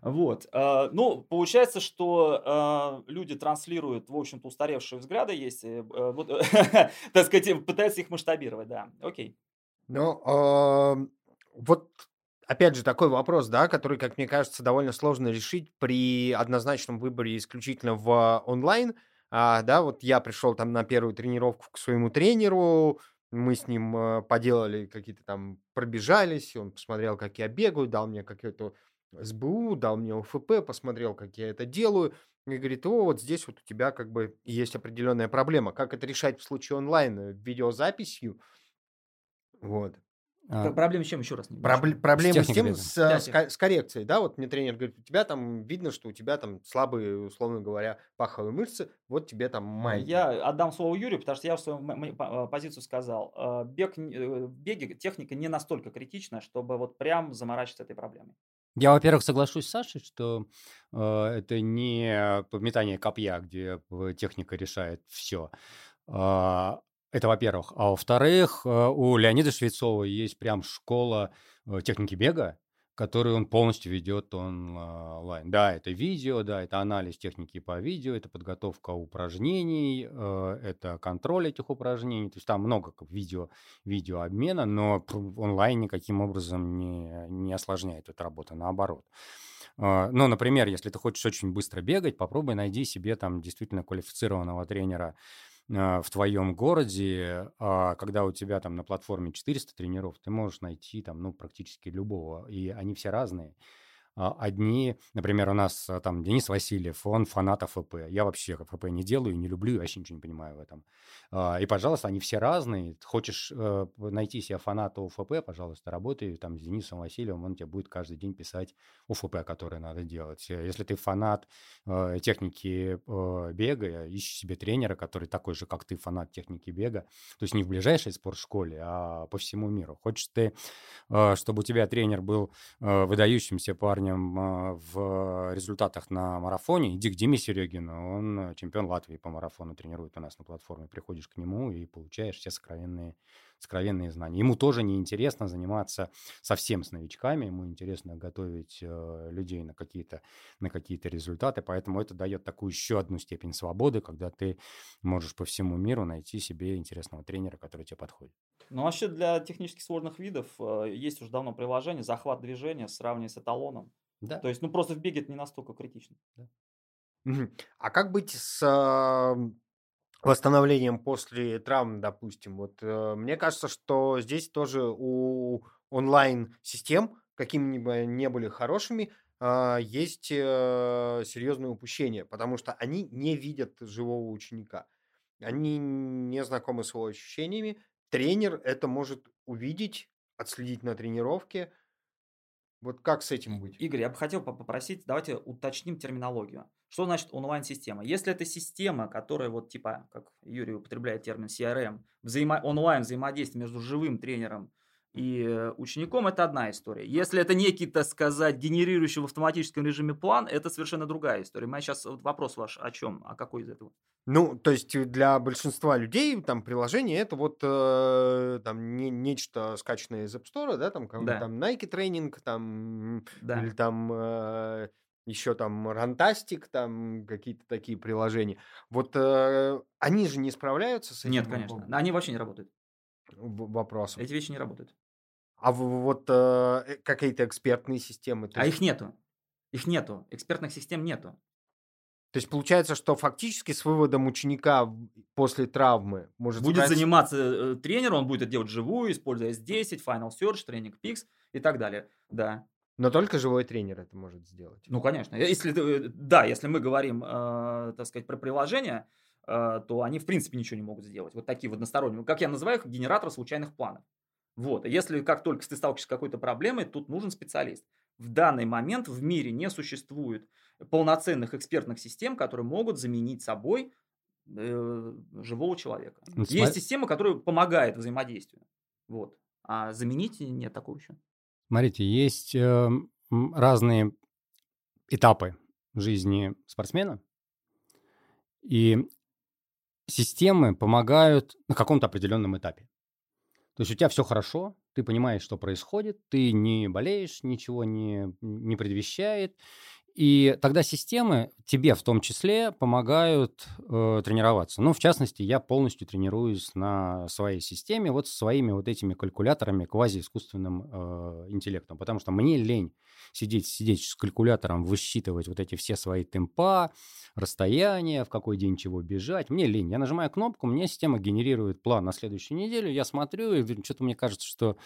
Вот. Ну, получается, что люди транслируют, в общем-то, устаревшие взгляды, есть, э, вот, так сказать, пытаются их масштабировать, да. Окей. Ну, вот опять же, такой вопрос, да, который, как мне кажется, довольно сложно решить при однозначном выборе исключительно в онлайн. А, да, вот я пришел там на первую тренировку к своему тренеру, мы с ним э, поделали какие-то там, пробежались, он посмотрел, как я бегаю, дал мне какую-то СБУ, дал мне ОФП, посмотрел, как я это делаю, и говорит, о, вот здесь вот у тебя как бы есть определенная проблема. Как это решать в случае онлайн? Видеозаписью? Вот. А, проблема с чем еще раз? Не Пробл- проблема с, с тем, с, да, с, с коррекцией, да, вот мне тренер говорит, у тебя там видно, что у тебя там слабые, условно говоря, паховые мышцы, вот тебе там май. Я отдам слово Юрию, потому что я в свою а, позицию сказал. А, бег, э, беги, техника не настолько критична, чтобы вот прям заморачиваться этой проблемой. Я, во-первых, соглашусь с Сашей, что э, это не подметание копья, где э, техника решает все. Э, это, во-первых. А во-вторых, э, у Леонида Швецова есть прям школа э, техники бега, которую он полностью ведет онлайн. Да, это видео, да, это анализ техники по видео, это подготовка упражнений, э, это контроль этих упражнений. То есть там много видео, видеообмена, но онлайн никаким образом не, не осложняет эту работу, наоборот. Ну, например, если ты хочешь очень быстро бегать, попробуй найди себе там действительно квалифицированного тренера в твоем городе, а, когда у тебя там на платформе 400 тренеров, ты можешь найти там, ну, практически любого, и они все разные. А, одни, например, у нас там Денис Васильев, он фанат АФП. Я вообще АФП не делаю, не люблю, вообще ничего не понимаю в этом. И, пожалуйста, они все разные. Хочешь э, найти себе фаната УФП, пожалуйста, работай там с Денисом Васильевым, он тебе будет каждый день писать УФП, которые надо делать. Если ты фанат э, техники э, бега, ищи себе тренера, который такой же, как ты, фанат техники бега. То есть не в ближайшей спортшколе, а по всему миру. Хочешь ты, чтобы у тебя тренер был выдающимся парнем в результатах на марафоне, иди к Диме Серегину, он чемпион Латвии по марафону, тренирует у нас на платформе, приходишь к нему и получаешь все сокровенные, сокровенные знания. Ему тоже неинтересно заниматься совсем с новичками, ему интересно готовить э, людей на какие-то, на какие-то результаты, поэтому это дает такую еще одну степень свободы, когда ты можешь по всему миру найти себе интересного тренера, который тебе подходит. Ну, вообще для технически сложных видов э, есть уже давно приложение «Захват движения», сравнивая с эталоном. Да. То есть, ну, просто в беге это не настолько критично. Да. А как быть с восстановлением после травм, допустим. Вот э, мне кажется, что здесь тоже у онлайн-систем, какими бы ни были хорошими, э, есть э, серьезные упущения, потому что они не видят живого ученика. Они не знакомы с его ощущениями. Тренер это может увидеть, отследить на тренировке. Вот как с этим быть? Игорь, я бы хотел попросить, давайте уточним терминологию. Что значит онлайн-система? Если это система, которая вот типа, как Юрий употребляет термин CRM, взаимо- онлайн взаимодействие между живым тренером и э, учеником, это одна история. Если это некий, так сказать, генерирующий в автоматическом режиме план, это совершенно другая история. У меня сейчас вопрос ваш о чем, а какой из этого? Ну, то есть э, для большинства людей там приложение это вот э, там не, нечто скачанное из App Store, да, там, да. там Nike тренинг, там да. или там э, еще там Рантастик, там какие-то такие приложения. Вот э, они же не справляются с этим? Нет, конечно. Они вообще не работают. Вопрос. Эти вещи не работают. А вот э, э, какие-то экспертные системы? А есть... их нету. Их нету. Экспертных систем нету. То есть получается, что фактически с выводом ученика после травмы может будет сказать... заниматься э, тренер, он будет это делать живую, используя S10, Final Search, Training Peaks и так далее. Да. Но только живой тренер это может сделать. Ну, конечно. Если, э, да, если мы говорим, э, так сказать, про приложение, то они, в принципе, ничего не могут сделать. Вот такие вот односторонние. Как я называю их, генератор случайных планов. Вот. если как только ты сталкиваешься с какой-то проблемой, тут нужен специалист. В данный момент в мире не существует полноценных экспертных систем, которые могут заменить собой э, живого человека. Ну, Есть система, которая помогает взаимодействию. Вот. А заменить нет такого еще. Смотрите, есть э, разные этапы жизни спортсмена, и системы помогают на каком-то определенном этапе. То есть у тебя все хорошо, ты понимаешь, что происходит, ты не болеешь, ничего не, не предвещает, и тогда системы тебе в том числе помогают э, тренироваться. Ну, в частности, я полностью тренируюсь на своей системе, вот своими вот этими калькуляторами, квази-искусственным э, интеллектом, потому что мне лень сидеть, сидеть с калькулятором, высчитывать вот эти все свои темпа, расстояния, в какой день чего бежать. Мне лень. Я нажимаю кнопку, мне система генерирует план на следующую неделю, я смотрю, и что-то мне кажется, что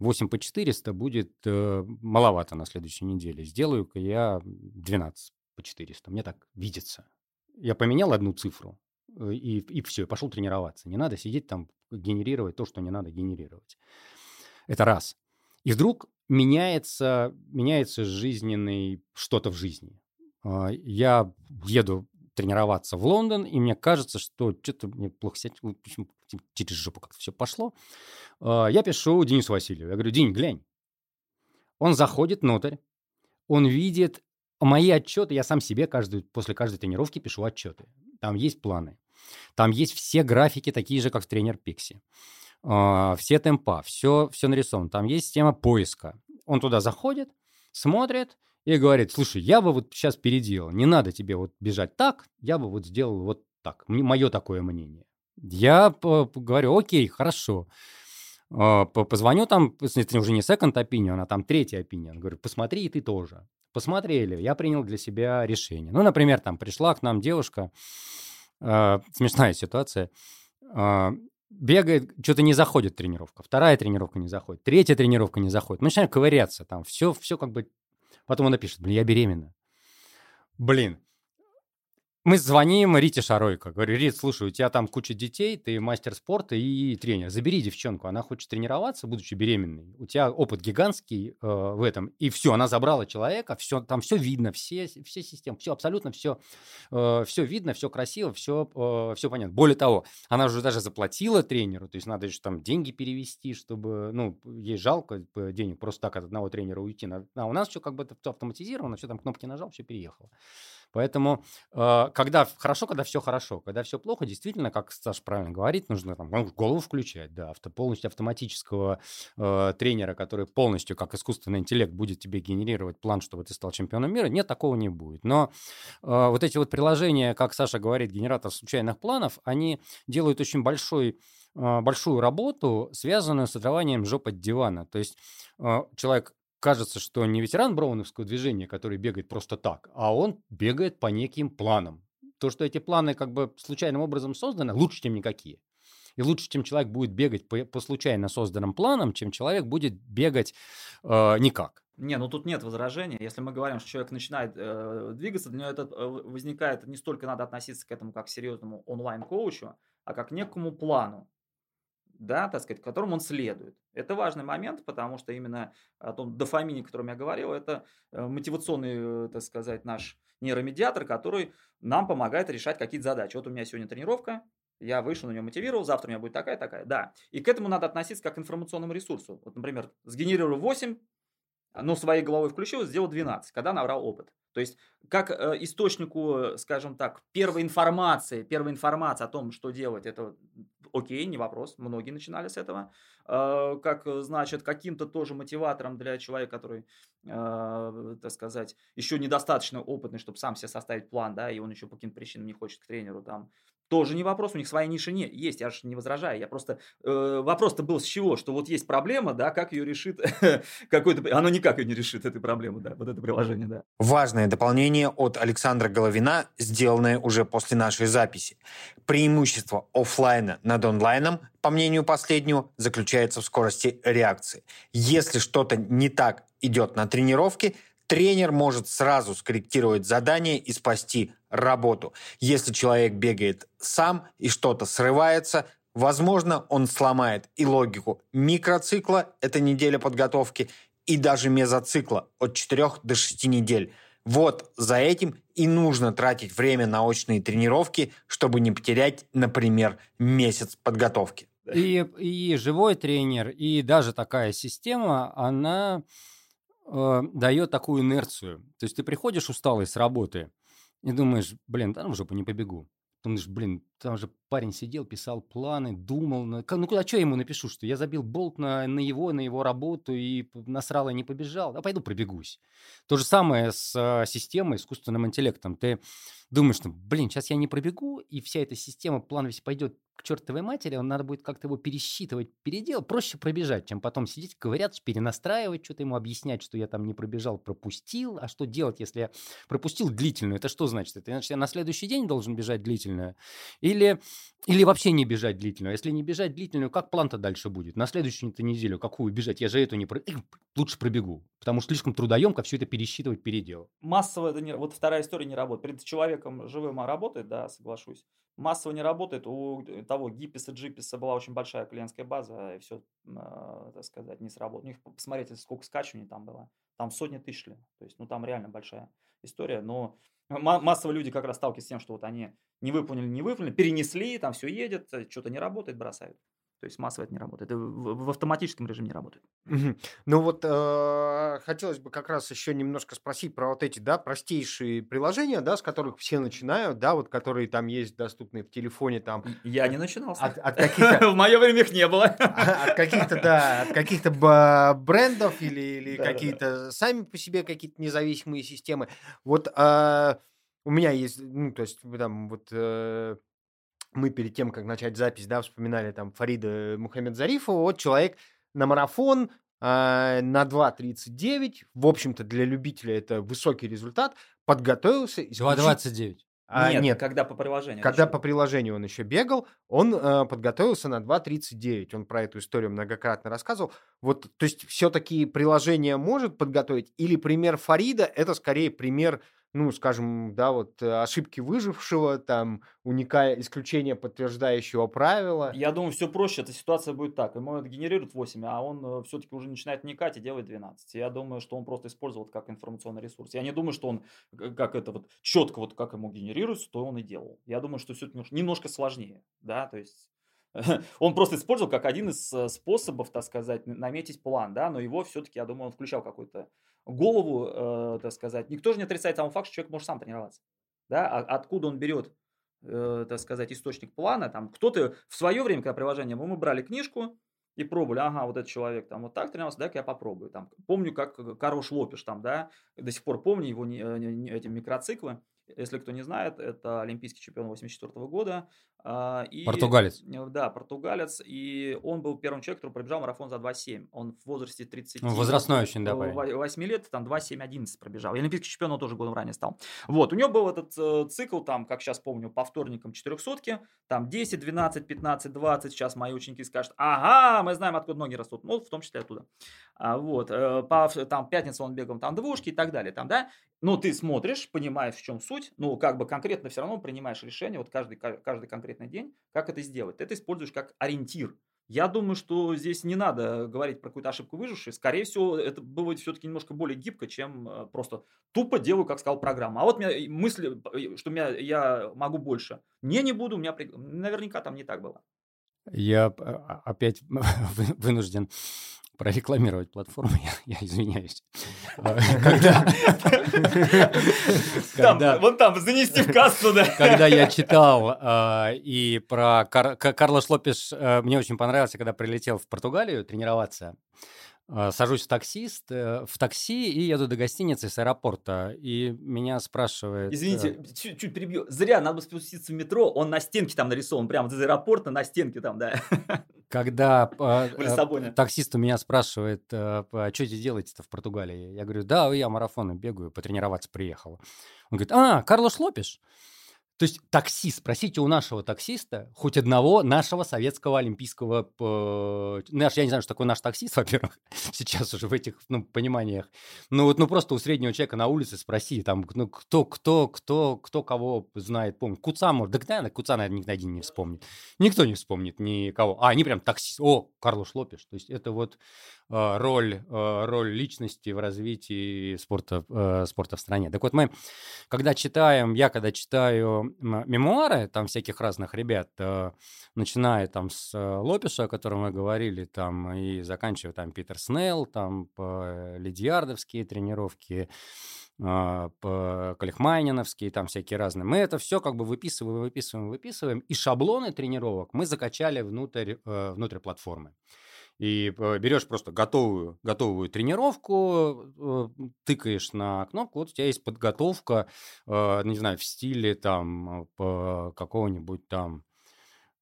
8 по 400 будет э, маловато на следующей неделе. Сделаю-ка я 12 по 400. Мне так видится. Я поменял одну цифру, э, и, и все, пошел тренироваться. Не надо сидеть там, генерировать то, что не надо генерировать. Это раз. И вдруг меняется, меняется жизненный что-то в жизни. А, я еду тренироваться в Лондон, и мне кажется, что что-то мне плохо сядет, через жопу как-то все пошло. А, я пишу Денису Васильеву. Я говорю, День, глянь. Он заходит внутрь, он видит мои отчеты, я сам себе каждую, после каждой тренировки пишу отчеты. Там есть планы. Там есть все графики, такие же, как в тренер Пикси. А, все темпа, все, все нарисовано. Там есть система поиска. Он туда заходит, смотрит и говорит, слушай, я бы вот сейчас переделал, не надо тебе вот бежать так, я бы вот сделал вот так. Мое такое мнение. Я говорю, окей, хорошо. А, позвоню там, это уже не second opinion, а там третий opinion. Говорю, посмотри, и ты тоже. Посмотрели, я принял для себя решение. Ну, например, там пришла к нам девушка, э, смешная ситуация, э, бегает, что-то не заходит тренировка, вторая тренировка не заходит, третья тренировка не заходит. Мы начинаем ковыряться там, все, все как бы... Потом она пишет, блин, я беременна. Блин, мы звоним Рите Шаройко. Говорю, Рит, слушай, у тебя там куча детей, ты мастер спорта и тренер. Забери девчонку, она хочет тренироваться, будучи беременной. У тебя опыт гигантский э, в этом. И все, она забрала человека, все, там все видно, все, все системы, все абсолютно все, э, все видно, все красиво, все, э, все понятно. Более того, она уже даже заплатила тренеру, то есть надо же там деньги перевести, чтобы, ну, ей жалко денег просто так от одного тренера уйти. А у нас все как бы автоматизировано, все там кнопки нажал, все переехало. Поэтому, э, когда хорошо, когда все хорошо, когда все плохо, действительно, как Саша правильно говорит, нужно там голову включать, да, авто, полностью автоматического э, тренера, который полностью, как искусственный интеллект, будет тебе генерировать план, чтобы ты стал чемпионом мира, нет, такого не будет. Но э, вот эти вот приложения, как Саша говорит, генератор случайных планов, они делают очень большой э, большую работу, связанную с отрыванием жопы от дивана. То есть э, человек кажется, что не ветеран броуновского движения, который бегает просто так, а он бегает по неким планам. То, что эти планы как бы случайным образом созданы, лучше, чем никакие. И лучше, чем человек будет бегать по, по случайно созданным планам, чем человек будет бегать э, никак. Не, ну тут нет возражения. Если мы говорим, что человек начинает э, двигаться, для него это э, возникает, не столько надо относиться к этому как к серьезному онлайн-коучу, а как к некому плану да, так сказать, которому он следует. Это важный момент, потому что именно о том дофамине, о котором я говорил, это э, мотивационный, э, так сказать, наш нейромедиатор, который нам помогает решать какие-то задачи. Вот у меня сегодня тренировка, я вышел на нее мотивировал, завтра у меня будет такая-такая. Да. И к этому надо относиться как к информационному ресурсу. Вот, например, сгенерировал 8, но своей головой включил, сделал 12, когда набрал опыт. То есть, как э, источнику, скажем так, первой информации, первой информации о том, что делать, это окей, не вопрос, многие начинали с этого. Э, как, значит, каким-то тоже мотиватором для человека, который, э, так сказать, еще недостаточно опытный, чтобы сам себе составить план, да, и он еще по каким-то причинам не хочет к тренеру там тоже не вопрос, у них своя ниша не, есть, я же не возражаю, я просто, э, вопрос-то был с чего, что вот есть проблема, да, как ее решит какой-то, оно никак ее не решит, этой проблемы, да, вот это приложение, да. Важное дополнение от Александра Головина, сделанное уже после нашей записи. Преимущество офлайна над онлайном, по мнению последнего, заключается в скорости реакции. Если что-то не так идет на тренировке, тренер может сразу скорректировать задание и спасти работу. Если человек бегает сам и что-то срывается, возможно, он сломает и логику микроцикла, это неделя подготовки, и даже мезоцикла от 4 до 6 недель. Вот за этим и нужно тратить время на очные тренировки, чтобы не потерять, например, месяц подготовки. И, и живой тренер, и даже такая система, она э, дает такую инерцию. То есть ты приходишь усталый с работы и думаешь, блин, ну в жопу не побегу. Думаешь, блин, там же парень сидел, писал планы, думал. На... Ну куда, что я ему напишу, что я забил болт на, на его, на его работу и насрал и не побежал? А пойду пробегусь. То же самое с а, системой, искусственным интеллектом. Ты думаешь, что, блин, сейчас я не пробегу, и вся эта система, план весь пойдет к чертовой матери, он надо будет как-то его пересчитывать, переделать. Проще пробежать, чем потом сидеть, ковыряться, перенастраивать, что-то ему объяснять, что я там не пробежал, пропустил. А что делать, если я пропустил длительную? Это что значит? Это значит, я на следующий день должен бежать длительную? Или, или вообще не бежать длительную? Если не бежать длительную, как план-то дальше будет? На следующую неделю какую бежать? Я же эту не... Про... Лучше пробегу, потому что слишком трудоемко все это пересчитывать, переделать. Массово это не... Вот вторая история не работает. Человек человеком живым работает, да, соглашусь. Массово не работает. У того Гипписа, Джиписа была очень большая клиентская база, и все, э, так сказать, не сработало. У них, посмотрите, сколько скачиваний там было. Там сотни тысяч ли. То есть, ну, там реально большая история. Но массово люди как раз сталкиваются с тем, что вот они не выполнили, не выполнили, перенесли, там все едет, что-то не работает, бросают. То есть массово это не работает. Это в, в автоматическом режиме не работает. Ну вот э, хотелось бы как раз еще немножко спросить про вот эти, да, простейшие приложения, да, с которых все начинают, да, вот которые там есть доступны в телефоне, там. Я не начинал. От, от каких-то... В мое время их не было. От каких-то, да, от каких-то брендов или, или какие-то сами по себе какие-то независимые системы. Вот э, у меня есть, ну, то есть там вот э, мы перед тем, как начать запись, да, вспоминали там Фарида Мухаммедзарифова, вот человек на марафон э, на 2.39, в общем-то, для любителя это высокий результат, подготовился. 2.29. А, нет, нет, когда по приложению. Когда по приложению он еще бегал, он э, подготовился на 2.39. Он про эту историю многократно рассказывал. Вот, то есть все-таки приложение может подготовить, или пример Фарида это скорее пример ну, скажем, да, вот э, ошибки выжившего, там, уникая исключение подтверждающего правила. Я думаю, все проще. Эта ситуация будет так. Ему это генерирует 8, а он э, все-таки уже начинает вникать и делает 12. Я думаю, что он просто использовал это как информационный ресурс. Я не думаю, что он как это вот четко вот как ему генерируется, то он и делал. Я думаю, что все немножко сложнее, да, то есть он просто использовал как один из э, способов, так сказать, наметить план, да, но его все-таки, я думаю, он включал какой-то голову, э, так сказать. Никто же не отрицает того факта, что человек может сам тренироваться. Да? А откуда он берет, э, так сказать, источник плана? Там кто-то в свое время, когда приложение, мы, брали книжку, и пробовали, ага, вот этот человек там вот так тренировался, дай-ка я попробую. Там, помню, как Карош Лопиш там, да, до сих пор помню его не, не, эти микроциклы. Если кто не знает, это олимпийский чемпион 84 года. А, и, португалец. Да, португалец. И он был первым человеком, который пробежал марафон за 2.7. Он в возрасте 30... Ну, возрастной очень, да. 8 лет, там 2.7.11 пробежал. И олимпийский чемпион он тоже годом ранее стал. Вот, у него был этот э, цикл, там, как сейчас помню, по вторникам 400 там 10, 12, 15, 20. Сейчас мои ученики скажут, ага, мы знаем, откуда ноги растут. Ну, в том числе оттуда. А, вот, э, по, там, пятница он бегал, там, двушки и так далее, там, да. Но ты смотришь, понимаешь, в чем суть, ну, как бы конкретно все равно принимаешь решение, вот каждый, каждый конкретный день, как это сделать. Это используешь как ориентир. Я думаю, что здесь не надо говорить про какую-то ошибку выжившей. Скорее всего, это будет все-таки немножко более гибко, чем э, просто тупо делаю, как сказал программа. А вот меня мысли, э, что меня, я могу больше. Не, не буду, у меня наверняка там не так было. Я а, опять вынужден прорекламировать платформу, я, я извиняюсь. А, когда... Вон там, занести в кассу, да. Когда я читал а, и про Карлос Лопеш, э, мне очень понравился, когда прилетел в Португалию тренироваться, сажусь в таксист, э, в такси и еду до гостиницы с аэропорта. И меня спрашивает... Извините, э, чуть, чуть перебью. Зря, надо спуститься в метро. Он на стенке там нарисован, прямо из аэропорта на стенке там, да. Когда э, таксист у меня спрашивает, а что здесь делаете-то в Португалии? Я говорю, да, я марафоны бегаю, потренироваться приехал. Он говорит, а, Карлос Лопеш? То есть таксист, спросите у нашего таксиста хоть одного нашего советского олимпийского... Э, наш, я не знаю, что такое наш таксист, во-первых, сейчас уже в этих ну, пониманиях. Ну вот ну просто у среднего человека на улице спроси, там, ну кто, кто, кто, кто кого знает, помнит. Куца может, да, наверное, Куца, наверное, никто один не вспомнит. Никто не вспомнит никого. А, они прям таксист. О, Карлош Лопеш. То есть это вот роль, э, роль личности в развитии спорта, э, спорта в стране. Так вот мы, когда читаем, я когда читаю мемуары там всяких разных ребят, э, начиная там с э, Лопеша, о котором мы говорили, там и заканчивая там Питер Снелл, там по Лидиардовские тренировки, э, Калихмайниновские, там всякие разные. Мы это все как бы выписываем, выписываем, выписываем, и шаблоны тренировок мы закачали внутрь, внутрь платформы. И берешь просто готовую, готовую тренировку, э, тыкаешь на кнопку, вот у тебя есть подготовка, э, не знаю, в стиле там какого-нибудь там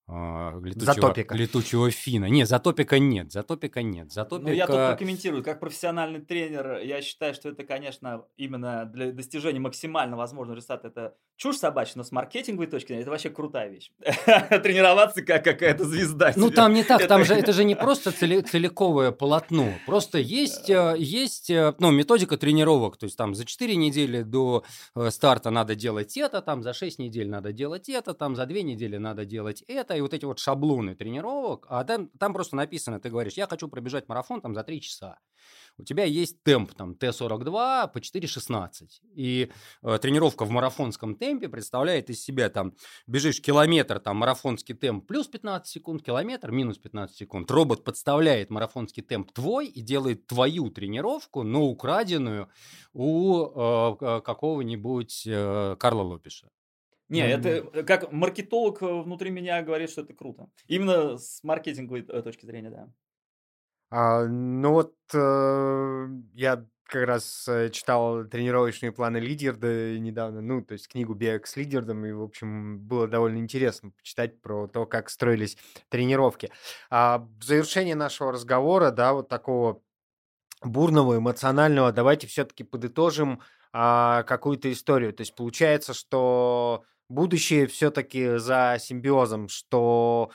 э, летучего, Затопика. летучего фина. Не, затопика нет, затопика нет. Затопика... Ну, я тут прокомментирую. Как профессиональный тренер, я считаю, что это, конечно, именно для достижения максимально возможного результата, это чушь собачья, но с маркетинговой точки зрения это вообще крутая вещь. Тренироваться как какая-то звезда. Ну, там не так, там же это же не просто целиковое полотно. Просто есть, э, есть э, ну, методика тренировок. То есть там за 4 недели до э, старта надо делать это, там за 6 недель надо делать это, там за 2 недели надо делать это. И вот эти вот шаблоны тренировок, а там, там просто написано, ты говоришь, я хочу пробежать марафон там за 3 часа у тебя есть темп там Т-42 по 4.16. И э, тренировка в марафонском темпе представляет из себя там бежишь километр, там марафонский темп плюс 15 секунд, километр минус 15 секунд. Робот подставляет марафонский темп твой и делает твою тренировку, но украденную у э, какого-нибудь э, Карла Лопиша. Не, mm-hmm. это как маркетолог э, внутри меня говорит, что это круто. Именно с маркетинговой э, точки зрения, да. А, ну вот э, я как раз э, читал тренировочные планы Лидерда недавно, ну, то есть книгу «Бег с Лидердом», и, в общем, было довольно интересно почитать про то, как строились тренировки. А в завершение нашего разговора, да, вот такого бурного, эмоционального, давайте все-таки подытожим а, какую-то историю. То есть получается, что будущее все-таки за симбиозом, что...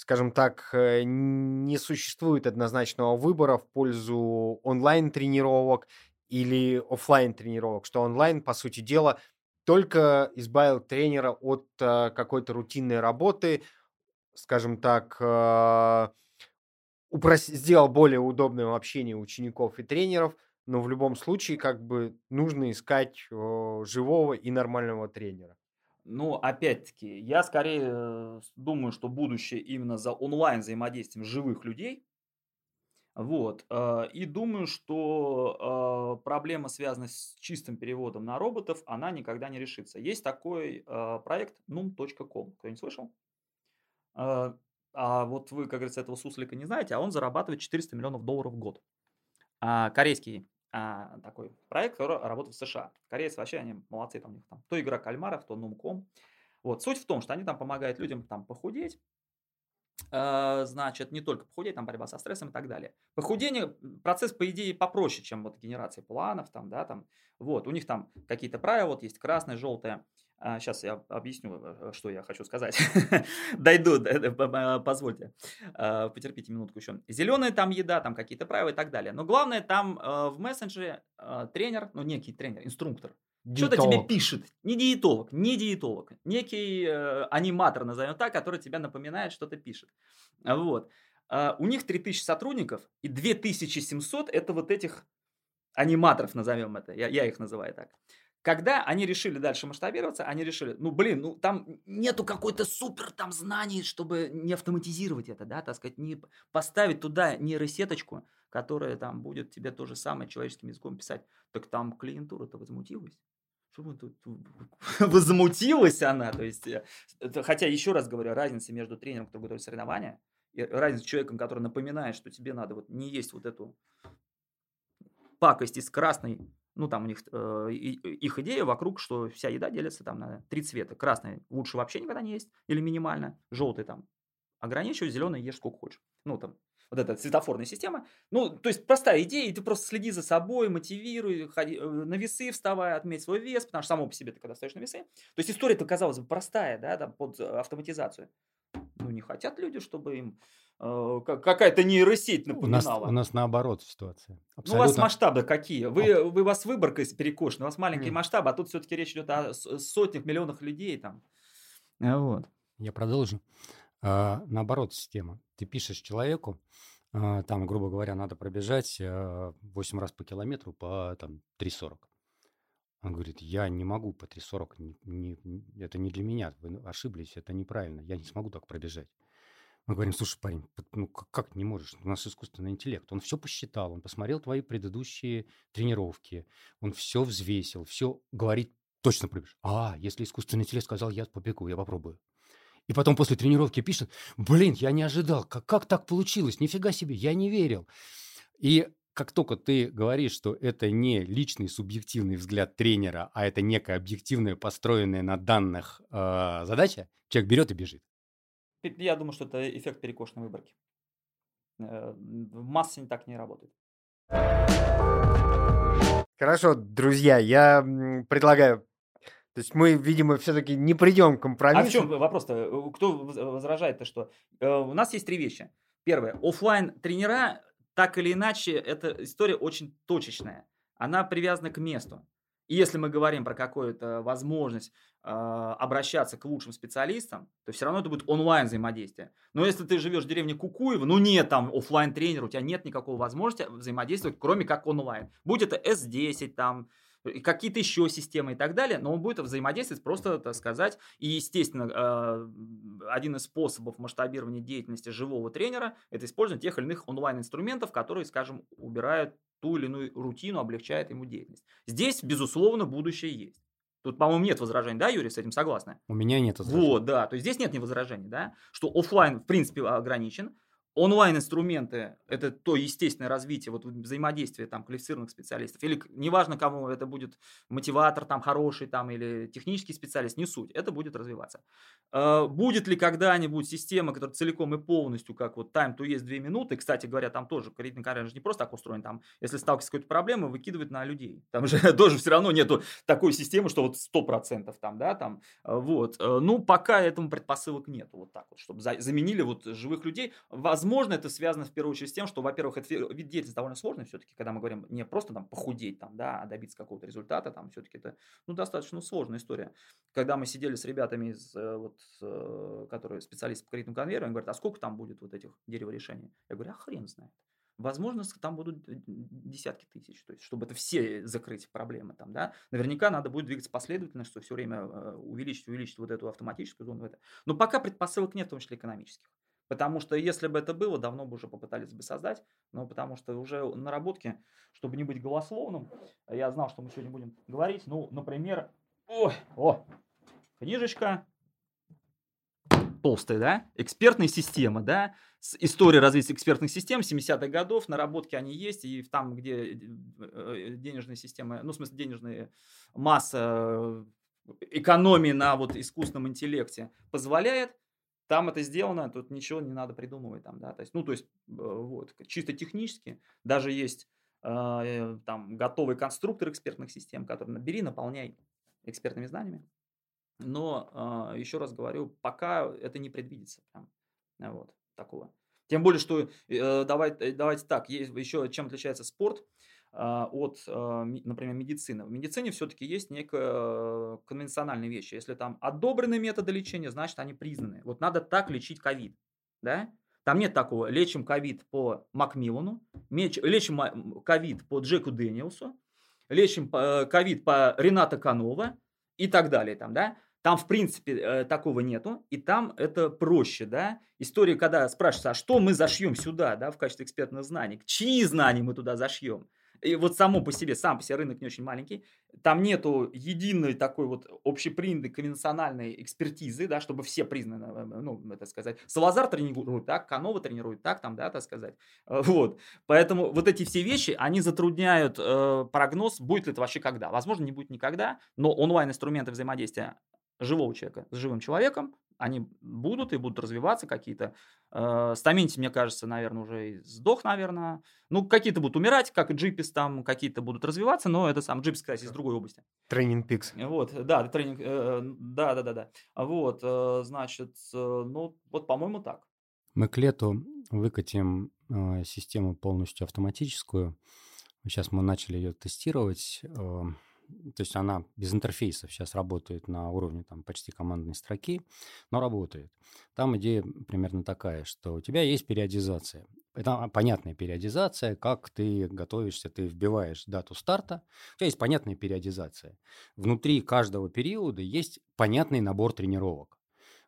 Скажем так, э, не существует однозначного выбора в пользу онлайн-тренировок или офлайн тренировок, что онлайн, по сути дела, только избавил тренера от э, какой-то рутинной работы, скажем так, э, упрос... сделал более удобным общение учеников и тренеров, но в любом случае как бы нужно искать э, живого и нормального тренера. Ну, опять-таки, я скорее э, думаю, что будущее именно за онлайн взаимодействием живых людей. Вот. Э, и думаю, что э, проблема, связанная с чистым переводом на роботов, она никогда не решится. Есть такой проект num.com. Кто-нибудь слышал? А вот вы, как говорится, этого суслика не знаете, а он зарабатывает 400 миллионов долларов в год. А, корейский а, такой проект, который работает в США. Корейцы вообще, они молодцы, там у них там то игра кальмаров, то нумком. Вот, суть в том, что они там помогают людям там похудеть, э, значит, не только похудеть, там борьба со стрессом и так далее. Похудение, процесс, по идее, попроще, чем вот генерация планов, там, да, там, вот, у них там какие-то правила, вот есть красное, желтое, Сейчас а, я объясню, э, что я хочу сказать. Дойду, позвольте. А, потерпите минутку еще. Зеленая там еда, там какие-то правила и так далее. Но главное там э, в мессенджере э, тренер, ну некий тренер, инструктор, что-то тебе пишет. Не диетолог, не диетолог. Некий аниматор, назовем так, который тебя напоминает, что-то пишет. Вот. А, у них 3000 сотрудников и 2700 это вот этих аниматоров, назовем это. Я, я их называю так. Когда они решили дальше масштабироваться, они решили, ну, блин, ну, там нету какой-то супер там знаний, чтобы не автоматизировать это, да, так сказать, не поставить туда нейросеточку, которая там будет тебе то же самое человеческим языком писать. Так там клиентура-то возмутилась. Что тут... Возмутилась она, то есть, э, хотя, еще раз говорю, разница между тренером, который готовит соревнования, и разница с человеком, который напоминает, что тебе надо вот не есть вот эту пакость из красной ну, там у них э, их идея вокруг, что вся еда делится там на три цвета. Красный лучше вообще никогда не есть, или минимально. Желтый там ограничивай, зеленый ешь сколько хочешь. Ну, там, вот эта цветофорная система. Ну, то есть простая идея, и ты просто следи за собой, мотивируй, ходи, э, на весы вставай, отметь свой вес, потому что само по себе ты когда стоишь на весы. То есть история-то, казалось бы, простая, да, там, под автоматизацию. Ну, не хотят люди, чтобы им Э, какая-то нейросеть напоминала. У нас, у нас наоборот ситуация. Абсолютно. Ну, у вас масштабы какие? Вы, вы у вас выборка перекошена, у вас маленький масштаб, а тут все-таки речь идет о сотнях, миллионах людей там. А вот. Я продолжу. А, наоборот система. Ты пишешь человеку, а, там, грубо говоря, надо пробежать а, 8 раз по километру по там, 3.40. Он говорит, я не могу по 3.40, не, не, это не для меня, вы ошиблись, это неправильно, я не смогу так пробежать. Мы говорим, слушай, парень, ну как, не можешь? У нас искусственный интеллект. Он все посчитал, он посмотрел твои предыдущие тренировки, он все взвесил, все говорит, точно пробежишь. А, если искусственный интеллект сказал, я побегу, я попробую. И потом после тренировки пишет, блин, я не ожидал, как, как так получилось, нифига себе, я не верил. И как только ты говоришь, что это не личный субъективный взгляд тренера, а это некая объективная, построенная на данных э, задача, человек берет и бежит. Я думаю, что это эффект перекошенной выборки. Э, в массе так не работает. Хорошо, друзья, я предлагаю то есть мы, видимо, все-таки не придем к компромиссу. А в чем вопрос-то? Кто возражает-то что? Э, у нас есть три вещи. Первое. офлайн тренера так или иначе, эта история очень точечная. Она привязана к месту. И если мы говорим про какую-то возможность обращаться к лучшим специалистам, то все равно это будет онлайн взаимодействие. Но если ты живешь в деревне Кукуево, ну нет там офлайн тренера, у тебя нет никакой возможности взаимодействовать, кроме как онлайн. Будь это S10, там, какие-то еще системы и так далее, но он будет взаимодействовать просто, так сказать, и, естественно, э, один из способов масштабирования деятельности живого тренера – это использование тех или иных онлайн-инструментов, которые, скажем, убирают ту или иную рутину, облегчают ему деятельность. Здесь, безусловно, будущее есть. Тут, по-моему, нет возражений, да, Юрий, с этим согласны? У меня нет возражений. Вот, да, то есть здесь нет ни возражений, да, что офлайн в принципе ограничен, онлайн-инструменты – это то естественное развитие, вот взаимодействие там квалифицированных специалистов. Или неважно, кому это будет мотиватор там хороший там или технический специалист, не суть, это будет развиваться. А, будет ли когда-нибудь система, которая целиком и полностью, как вот time to есть 2 минуты, кстати говоря, там тоже кредитный карьер не просто так устроен, там, если сталкивается с какой-то проблемой, выкидывает на людей. Там же тоже все равно нету такой системы, что вот 100% там, да, там, а, вот. Э, ну, пока этому предпосылок нету, вот так вот, чтобы заменили вот живых людей. Возможно, Возможно, это связано в первую очередь с тем, что, во-первых, это вид деятельности довольно сложный все-таки, когда мы говорим не просто там похудеть, там, да, а добиться какого-то результата, там все-таки это ну, достаточно сложная история. Когда мы сидели с ребятами, из, э, вот, э, которые специалисты по кредитному конвейеру, они говорят, а сколько там будет вот этих решений? Я говорю, а хрен знает. Возможно, там будут десятки тысяч, то есть, чтобы это все закрыть проблемы там, да. Наверняка надо будет двигаться последовательно, что все время э, увеличить, увеличить вот эту автоматическую зону. Но пока предпосылок нет, в том числе экономических. Потому что если бы это было, давно бы уже попытались бы создать. Но потому что уже наработки, чтобы не быть голословным, я знал, что мы сегодня будем говорить. Ну, например, ой, о, книжечка толстая, да, экспертная система, да, с историей развития экспертных систем 70-х годов, наработки они есть, и там, где э, денежные системы, ну, в смысле, денежная масса экономии на вот искусственном интеллекте позволяет, там это сделано, тут ничего не надо придумывать там, да, то есть, ну, то есть, э, вот, чисто технически, даже есть э, там готовый конструктор экспертных систем, который набери, наполняй экспертными знаниями, но э, еще раз говорю, пока это не предвидится, прям, вот, такого. Тем более, что, э, давайте, давайте так, еще чем отличается спорт, а, от, а, например, медицины. В медицине все-таки есть некая конвенциональная вещь. Если там одобрены методы лечения, значит они признаны. Вот надо так лечить ковид. Да? Там нет такого. Лечим ковид по Макмиллану, лечим ковид по Джеку Дэниелсу, лечим э, ковид по Рената Канова и так далее. Там, да? Там, в принципе, э, такого нету, и там это проще, да. История, когда спрашивается, а что мы зашьем сюда, да, в качестве экспертных знаний, чьи знания мы туда зашьем? И вот само по себе, сам по себе рынок не очень маленький. Там нету единой такой вот общепринятой конвенциональной экспертизы, да, чтобы все признаны, э, э, ну, это сказать. Салазар тренирует так, Канова тренирует так, там, да, так сказать. Э, вот. Поэтому вот эти все вещи, они затрудняют э, прогноз, будет ли это вообще когда. Возможно, не будет никогда, но онлайн-инструменты взаимодействия живого человека с живым человеком, они будут и будут развиваться какие-то. Э, Стаминти, мне кажется, наверное, уже сдох, наверное. Ну, какие-то будут умирать, как и Джипис там, какие-то будут развиваться, но это сам Джипис, кстати, из другой области. Тренинг Пикс. Вот, да, тренинг, э, да, да, да, да. Вот, э, значит, ну, вот, по-моему, так. Мы к лету выкатим систему полностью автоматическую. Сейчас мы начали ее тестировать то есть она без интерфейсов сейчас работает на уровне там почти командной строки, но работает. Там идея примерно такая, что у тебя есть периодизация. Это понятная периодизация, как ты готовишься, ты вбиваешь дату старта, у тебя есть понятная периодизация. Внутри каждого периода есть понятный набор тренировок.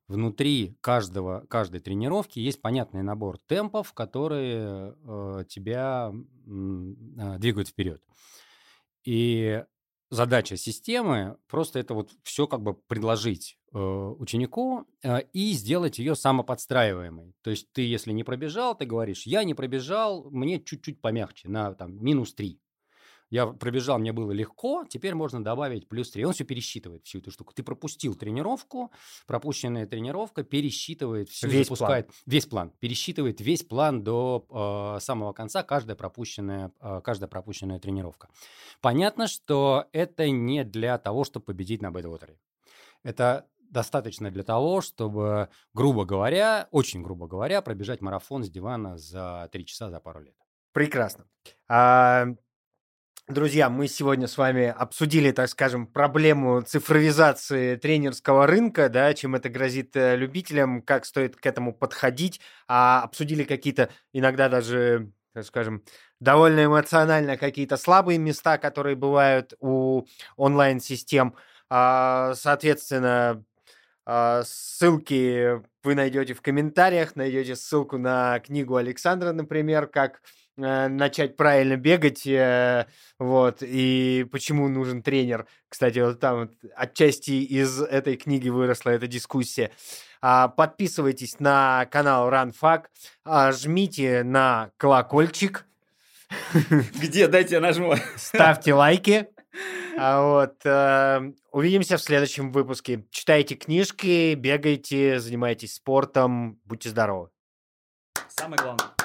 Внутри каждого, каждой тренировки есть понятный набор темпов, которые э, тебя э, двигают вперед. И задача системы просто это вот все как бы предложить э, ученику э, и сделать ее самоподстраиваемой. То есть ты, если не пробежал, ты говоришь, я не пробежал, мне чуть-чуть помягче, на там минус 3. Я пробежал, мне было легко, теперь можно добавить плюс 3. Он все пересчитывает, всю эту штуку. Ты пропустил тренировку, пропущенная тренировка пересчитывает всю, весь запускает план. весь план, пересчитывает весь план до э, самого конца, каждая пропущенная, э, каждая пропущенная тренировка. Понятно, что это не для того, чтобы победить на Бэдвотере. Это достаточно для того, чтобы, грубо говоря, очень грубо говоря, пробежать марафон с дивана за три часа за пару лет. Прекрасно. А, друзья, мы сегодня с вами обсудили, так скажем, проблему цифровизации тренерского рынка, да, чем это грозит э, любителям, как стоит к этому подходить, а обсудили какие-то иногда даже так скажем, довольно эмоционально какие-то слабые места, которые бывают у онлайн-систем. А, соответственно, а, ссылки вы найдете в комментариях, найдете ссылку на книгу Александра, например, как начать правильно бегать, э, вот, и почему нужен тренер. Кстати, вот там вот отчасти из этой книги выросла эта дискуссия. А, подписывайтесь на канал RunFac, а, жмите на колокольчик. Где? Дайте я нажму. Ставьте лайки. А вот, э, увидимся в следующем выпуске. Читайте книжки, бегайте, занимайтесь спортом, будьте здоровы. Самое главное.